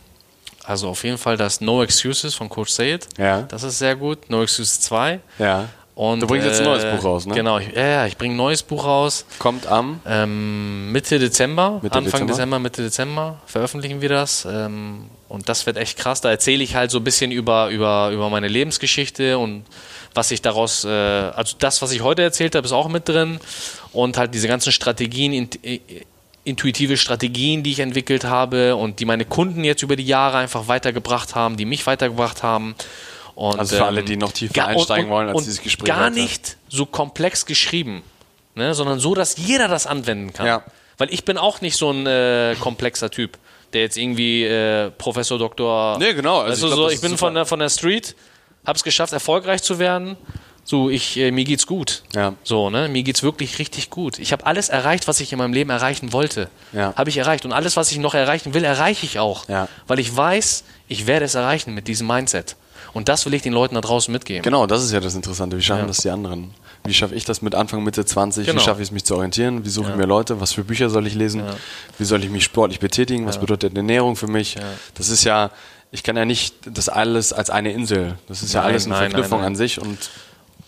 [SPEAKER 2] Also auf jeden Fall das No Excuses von Coach Sayed.
[SPEAKER 3] Ja.
[SPEAKER 2] Das ist sehr gut. No Excuses 2.
[SPEAKER 3] Ja.
[SPEAKER 2] Und,
[SPEAKER 3] Du bringst jetzt ein neues
[SPEAKER 2] äh,
[SPEAKER 3] Buch raus, ne?
[SPEAKER 2] Genau, ich, ja, ich bringe ein neues Buch raus.
[SPEAKER 3] Kommt am...
[SPEAKER 2] Ähm, Mitte Dezember,
[SPEAKER 3] Mitte
[SPEAKER 2] Anfang
[SPEAKER 3] Dezember.
[SPEAKER 2] Dezember. Mitte Dezember veröffentlichen wir das. Ähm, und das wird echt krass. Da erzähle ich halt so ein bisschen über, über, über meine Lebensgeschichte und was ich daraus, äh, also das, was ich heute erzählt habe, ist auch mit drin. Und halt diese ganzen Strategien, int, äh, intuitive Strategien, die ich entwickelt habe und die meine Kunden jetzt über die Jahre einfach weitergebracht haben, die mich weitergebracht haben. Und,
[SPEAKER 3] Also für alle, die noch tiefer
[SPEAKER 2] ga-
[SPEAKER 3] einsteigen wollen, als
[SPEAKER 2] und
[SPEAKER 3] dieses Gespräch
[SPEAKER 2] Gar
[SPEAKER 3] heute.
[SPEAKER 2] nicht so komplex geschrieben, ne, sondern so, dass jeder das anwenden kann.
[SPEAKER 3] Ja.
[SPEAKER 2] Weil ich bin auch nicht so ein äh, komplexer Typ, der jetzt irgendwie äh, Professor, Doktor.
[SPEAKER 3] Nee, genau. Also
[SPEAKER 2] Also
[SPEAKER 3] ich glaub,
[SPEAKER 2] so, ich bin
[SPEAKER 3] super.
[SPEAKER 2] von der, von der Street, hab's geschafft, erfolgreich zu werden. So, ich, äh, mir geht's gut.
[SPEAKER 3] Ja.
[SPEAKER 2] So, ne? Mir geht's wirklich richtig gut. Ich habe alles erreicht, was ich in meinem Leben erreichen wollte.
[SPEAKER 3] Ja.
[SPEAKER 2] Habe ich erreicht. Und alles, was ich noch erreichen will, erreiche ich auch.
[SPEAKER 3] Ja.
[SPEAKER 2] Weil ich weiß, ich werde es erreichen mit diesem Mindset. Und das will ich den Leuten da draußen mitgeben.
[SPEAKER 3] Genau, das ist ja das Interessante. Wie schaffen
[SPEAKER 2] Ja.
[SPEAKER 3] das die anderen? Wie schaffe ich das mit Anfang, Mitte 20?
[SPEAKER 2] Genau.
[SPEAKER 3] Wie schaffe ich es, mich zu orientieren? Wie suche ich mir Leute? Was für Bücher soll ich lesen? Wie soll ich mich sportlich betätigen? Was bedeutet Ernährung für mich? Das ist ja, ich kann ja nicht das alles als eine Insel. Das ist ja
[SPEAKER 2] Nein,
[SPEAKER 3] alles eine
[SPEAKER 2] nein,
[SPEAKER 3] Verknüpfung
[SPEAKER 2] nein.
[SPEAKER 3] an sich und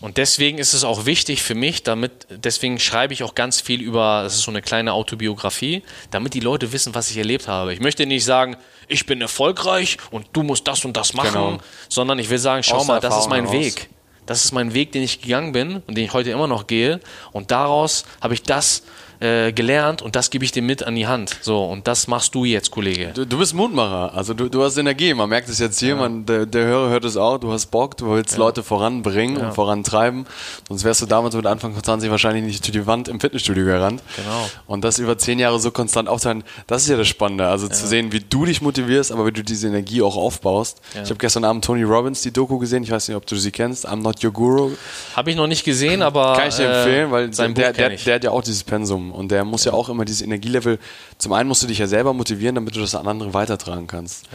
[SPEAKER 2] Und deswegen ist es auch wichtig für mich, damit, deswegen schreibe ich auch ganz viel über, das ist so eine kleine Autobiografie, damit die Leute wissen, was ich erlebt habe. Ich möchte nicht sagen, ich bin erfolgreich und du musst das und das machen,
[SPEAKER 3] Genau.
[SPEAKER 2] sondern ich will sagen, schau
[SPEAKER 3] Aus
[SPEAKER 2] mal, das ist mein
[SPEAKER 3] heraus.
[SPEAKER 2] Weg. Das ist mein Weg, den ich gegangen bin und den ich heute immer noch gehe. Und daraus habe ich das äh, gelernt und das gebe ich dir mit an die Hand. So, und das machst du jetzt, Kollege.
[SPEAKER 3] Du, du bist Mutmacher, also du, du hast Energie. Man merkt es jetzt hier, man, der, der Hörer hört es auch. Du hast Bock, du willst Leute voranbringen und vorantreiben. Sonst wärst du damals mit Anfang 20 wahrscheinlich nicht durch die Wand im Fitnessstudio gerannt.
[SPEAKER 2] Genau.
[SPEAKER 3] Und das über zehn Jahre so konstant aufzuhalten, das ist ja das Spannende. Also zu sehen, wie du dich motivierst, aber wie du diese Energie auch aufbaust. Ich habe gestern Abend Tony Robbins die Doku gesehen. Ich weiß nicht, ob du sie kennst. I'm not your guru.
[SPEAKER 2] Habe ich noch nicht gesehen, aber
[SPEAKER 3] Kann ich dir
[SPEAKER 2] äh,
[SPEAKER 3] empfehlen, weil
[SPEAKER 2] sein
[SPEAKER 3] der,
[SPEAKER 2] Buch
[SPEAKER 3] der, der hat ja auch dieses Pensum und der muss ja auch immer dieses Energielevel. Zum einen musst du dich ja selber motivieren, damit du das an andere weitertragen kannst.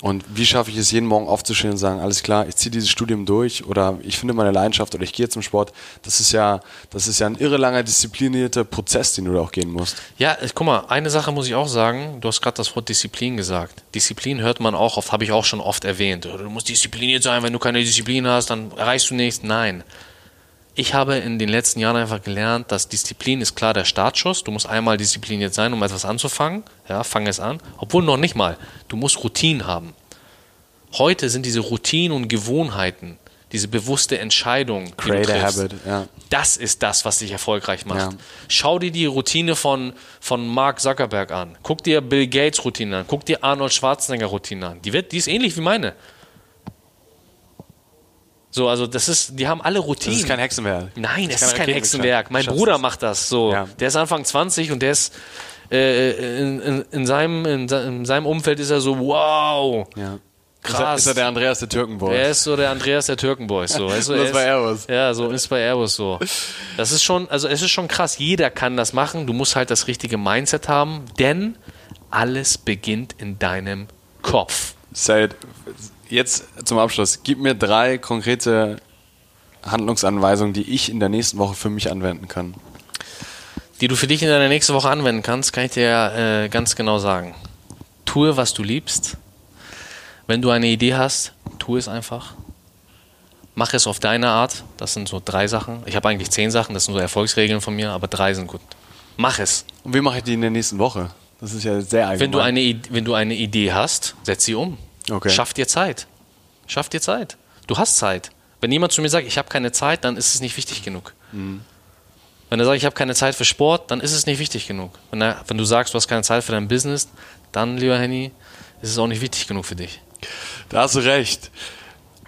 [SPEAKER 3] Und wie schaffe ich es, jeden Morgen aufzustehen und sagen, alles klar, ich ziehe dieses Studium durch oder ich finde meine Leidenschaft oder ich gehe zum Sport. Das ist ja, das ist ja ein irre langer, disziplinierter Prozess, den du da auch gehen musst.
[SPEAKER 2] Ja, äh, guck mal, eine Sache muss ich auch sagen. Du hast gerade das Wort Disziplin gesagt. Disziplin hört man auch oft, habe ich auch schon oft erwähnt. Du musst diszipliniert sein, wenn du keine Disziplin hast, dann erreichst du nichts. Nein. Ich habe in den letzten Jahren einfach gelernt, dass Disziplin ist klar der Startschuss. Du musst einmal diszipliniert sein, um etwas anzufangen. Ja, fang es an. Obwohl noch nicht mal. Du musst Routinen haben. Heute sind diese Routinen und Gewohnheiten, diese bewusste Entscheidung, die
[SPEAKER 3] Create
[SPEAKER 2] du triffst,
[SPEAKER 3] habit, ja.
[SPEAKER 2] das ist das, was dich erfolgreich macht.
[SPEAKER 3] Ja.
[SPEAKER 2] Schau dir die Routine von, von Mark Zuckerberg an. Guck dir Bill Gates Routine an. Guck dir Arnold Schwarzenegger Routine an. Die, wird, die ist ähnlich wie meine. So, also das ist, die haben alle Routinen.
[SPEAKER 3] Das ist kein Hexenwerk.
[SPEAKER 2] Nein, es
[SPEAKER 3] Das
[SPEAKER 2] ist
[SPEAKER 3] kann
[SPEAKER 2] kein Hexenwerk. Mein
[SPEAKER 3] Schaffst
[SPEAKER 2] Bruder
[SPEAKER 3] es.
[SPEAKER 2] macht das so.
[SPEAKER 3] Ja.
[SPEAKER 2] Der ist Anfang 20 und der ist äh, in, in, in, seinem, in, in seinem Umfeld ist er so, wow,
[SPEAKER 3] Ja.
[SPEAKER 2] krass.
[SPEAKER 3] Ist er der Andreas der Türkenboy?
[SPEAKER 2] Er ist so der Andreas der Türkenboys. So. Er ist
[SPEAKER 3] Das
[SPEAKER 2] er
[SPEAKER 3] bei
[SPEAKER 2] ist-
[SPEAKER 3] Airbus.
[SPEAKER 2] Ja, so ist bei Airbus so. Das ist schon, also es ist schon krass. Jeder kann das machen. Du musst halt das richtige Mindset haben, denn alles beginnt in deinem Kopf.
[SPEAKER 3] Said, jetzt zum Abschluss, gib mir drei konkrete Handlungsanweisungen, die ich in der nächsten Woche für mich anwenden kann.
[SPEAKER 2] Die du für dich in deiner nächsten Woche anwenden kannst, kann ich dir äh, ganz genau sagen. Tue, was du liebst. Wenn du eine Idee hast, tu es einfach. Mach es auf deine Art. Das sind so drei Sachen. Ich habe eigentlich zehn Sachen, das sind so Erfolgsregeln von mir, aber drei sind gut. Mach es.
[SPEAKER 3] Und wie mache ich die in der nächsten Woche? Das ist ja sehr allgemein.
[SPEAKER 2] Wenn du, eine, wenn du eine Idee hast, setz sie um.
[SPEAKER 3] Okay.
[SPEAKER 2] Schaff dir Zeit. Schaff dir Zeit. Du hast Zeit. Wenn jemand zu mir sagt, ich habe keine Zeit, dann ist es nicht wichtig genug.
[SPEAKER 3] Mhm.
[SPEAKER 2] Wenn er sagt, ich habe keine Zeit für Sport, dann ist es nicht wichtig genug. Wenn, er, wenn du sagst, du hast keine Zeit für dein Business, dann, lieber Henny, ist es auch nicht wichtig genug für dich.
[SPEAKER 3] Da hast du recht.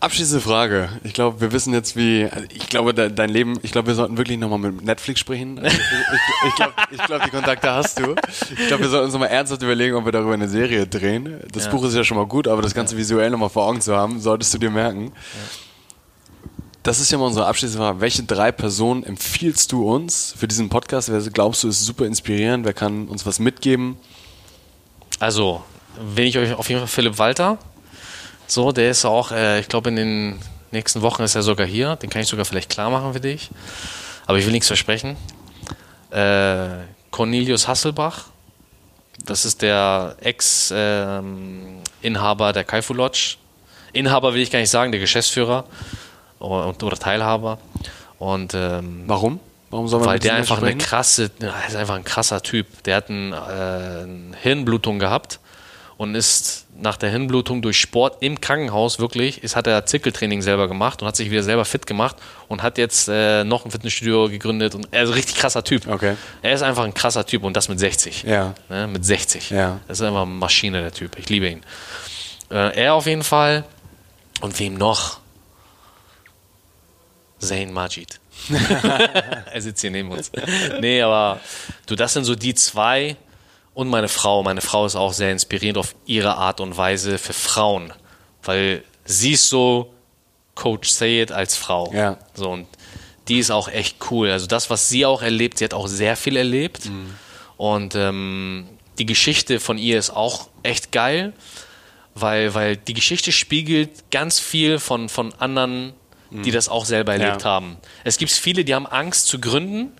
[SPEAKER 3] Abschließende Frage. Ich glaube, wir wissen jetzt, wie. Ich glaube, de, dein Leben. Ich glaube, wir sollten wirklich nochmal mit Netflix sprechen. Also Ich, ich, ich glaube, glaub, die Kontakte hast du. Ich glaube, wir sollten uns nochmal ernsthaft überlegen, ob wir darüber eine Serie drehen. Das
[SPEAKER 2] Ja.
[SPEAKER 3] Buch ist ja schon mal gut, aber das Ganze visuell nochmal vor Augen zu haben, solltest du dir merken. das ist ja mal unsere abschließende Frage. Welche drei Personen empfiehlst du uns für diesen Podcast? Wer glaubst du ist super inspirierend? Wer kann uns was mitgeben?
[SPEAKER 2] Also, wenn ich euch auf jeden Fall Philipp Walter. So, der ist auch, äh, ich glaube, in den nächsten Wochen ist er sogar hier. Den kann ich sogar vielleicht klar machen für dich. Aber ich will nichts versprechen. Äh, Cornelius Hasselbach. Das ist der Ex-Inhaber der Kaifu Lodge. Inhaber will ich gar nicht sagen, der Geschäftsführer oder, Teilhaber. Und ähm,
[SPEAKER 3] warum? Warum soll man
[SPEAKER 2] Weil der einfach eine krasse, ist einfach ein krasser Typ. Der hat ein, äh, eine Hirnblutung gehabt und ist nach der Hirnblutung durch Sport im Krankenhaus wirklich, ist, hat er Zirkeltraining selber gemacht und hat sich wieder selber fit gemacht und hat jetzt äh, noch ein Fitnessstudio gegründet und er ist ein richtig krasser Typ.
[SPEAKER 3] Okay.
[SPEAKER 2] Er ist einfach ein krasser Typ und das mit 60.
[SPEAKER 3] Ja.
[SPEAKER 2] Ne, mit 60.
[SPEAKER 3] Ja.
[SPEAKER 2] Das ist einfach eine Maschine, der Typ. Ich liebe ihn. Äh, er auf jeden Fall. Und wem noch? Zayn Majid. er sitzt hier neben uns. Nee, aber du, das sind so die zwei. Und meine Frau. Meine Frau ist auch sehr inspirierend auf ihre Art und Weise für Frauen. Weil sie ist so Coach Sayed als Frau.
[SPEAKER 3] Ja.
[SPEAKER 2] So, und die ist auch echt cool. Also das, was sie auch erlebt, sie hat auch sehr viel erlebt.
[SPEAKER 3] Mhm.
[SPEAKER 2] Und ähm, die Geschichte von ihr ist auch echt geil, weil, weil die Geschichte spiegelt ganz viel von, von anderen die das auch selber erlebt
[SPEAKER 3] Ja.
[SPEAKER 2] haben. Es gibt viele, die haben Angst zu gründen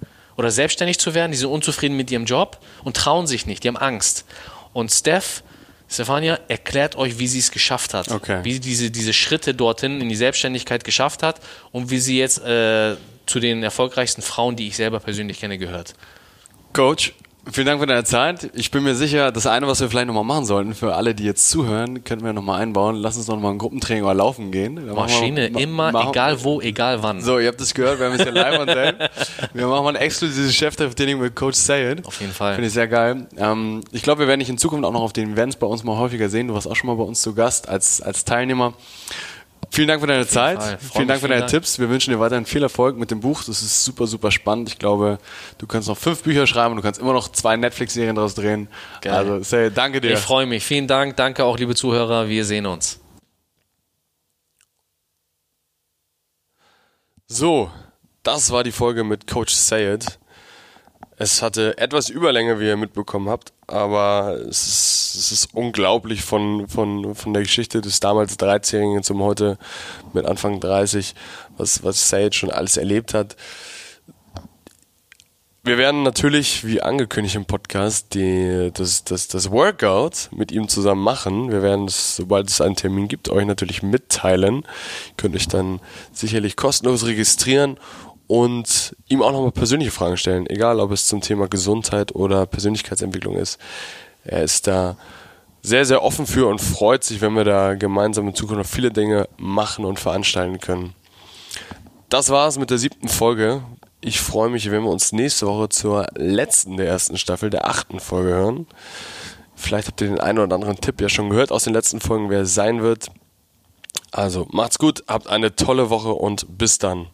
[SPEAKER 2] oder selbstständig zu werden, die sind unzufrieden mit ihrem Job und trauen sich nicht, die haben Angst. Und Steph, Stefania erklärt euch, wie sie es geschafft hat,
[SPEAKER 3] Okay.
[SPEAKER 2] wie sie diese, diese Schritte dorthin in die Selbstständigkeit geschafft hat und wie sie jetzt äh, zu den erfolgreichsten Frauen, die ich selber persönlich kenne, gehört.
[SPEAKER 3] Coach, vielen Dank für deine Zeit. Ich bin mir sicher, das eine, was wir vielleicht nochmal machen sollten, für alle, die jetzt zuhören, könnten wir nochmal einbauen. Lass uns noch mal ein Gruppentraining oder laufen gehen. Wir-
[SPEAKER 2] Maschine,
[SPEAKER 3] ma-
[SPEAKER 2] immer,
[SPEAKER 3] machen-
[SPEAKER 2] egal wo, egal wann.
[SPEAKER 3] So, ihr habt es gehört, wir haben jetzt hier live und Wir machen mal ein exklusives Cheftraining mit Coach Sayed.
[SPEAKER 2] Auf jeden Fall.
[SPEAKER 3] Finde ich sehr geil. Ähm, ich glaube, wir werden dich in Zukunft auch noch auf den Events bei uns mal häufiger sehen. Du warst auch schon mal bei uns zu Gast als, als Teilnehmer. Vielen Dank für deine Zeit. Vielen Dank für deine
[SPEAKER 2] Dank.
[SPEAKER 3] Tipps. Wir wünschen dir weiterhin viel Erfolg mit dem Buch. Das ist super, super spannend. Ich glaube, du kannst noch fünf Bücher schreiben und du kannst immer noch zwei Netflix-Serien daraus drehen.
[SPEAKER 2] Geil.
[SPEAKER 3] Also, Sayed, danke dir.
[SPEAKER 2] Ich freue mich. Vielen Dank. Danke auch, liebe Zuhörer. Wir sehen uns.
[SPEAKER 3] So, das war die Folge mit Coach Sayed. Es hatte etwas Überlänge, wie ihr mitbekommen habt, aber es ist, es ist unglaublich von, von, von der Geschichte des damals 13-Jährigen zum heute mit Anfang 30, was, was Sayed schon alles erlebt hat. Wir werden natürlich, wie angekündigt im Podcast, die, das, das, das Workout mit ihm zusammen machen. Wir werden es, sobald es einen Termin gibt, euch natürlich mitteilen. Ihr könnt euch dann sicherlich kostenlos registrieren und ihm auch nochmal persönliche Fragen stellen, egal ob es zum Thema Gesundheit oder Persönlichkeitsentwicklung ist. Er ist da sehr, sehr offen für und freut sich, wenn wir da gemeinsam in Zukunft noch viele Dinge machen und veranstalten können. Das war's mit der siebten Folge. Ich freue mich, wenn wir uns nächste Woche zur letzten der ersten Staffel, der achten Folge hören. Vielleicht habt ihr den einen oder anderen Tipp ja schon gehört aus den letzten Folgen, wer es sein wird. Also macht's gut, habt eine tolle Woche und bis dann.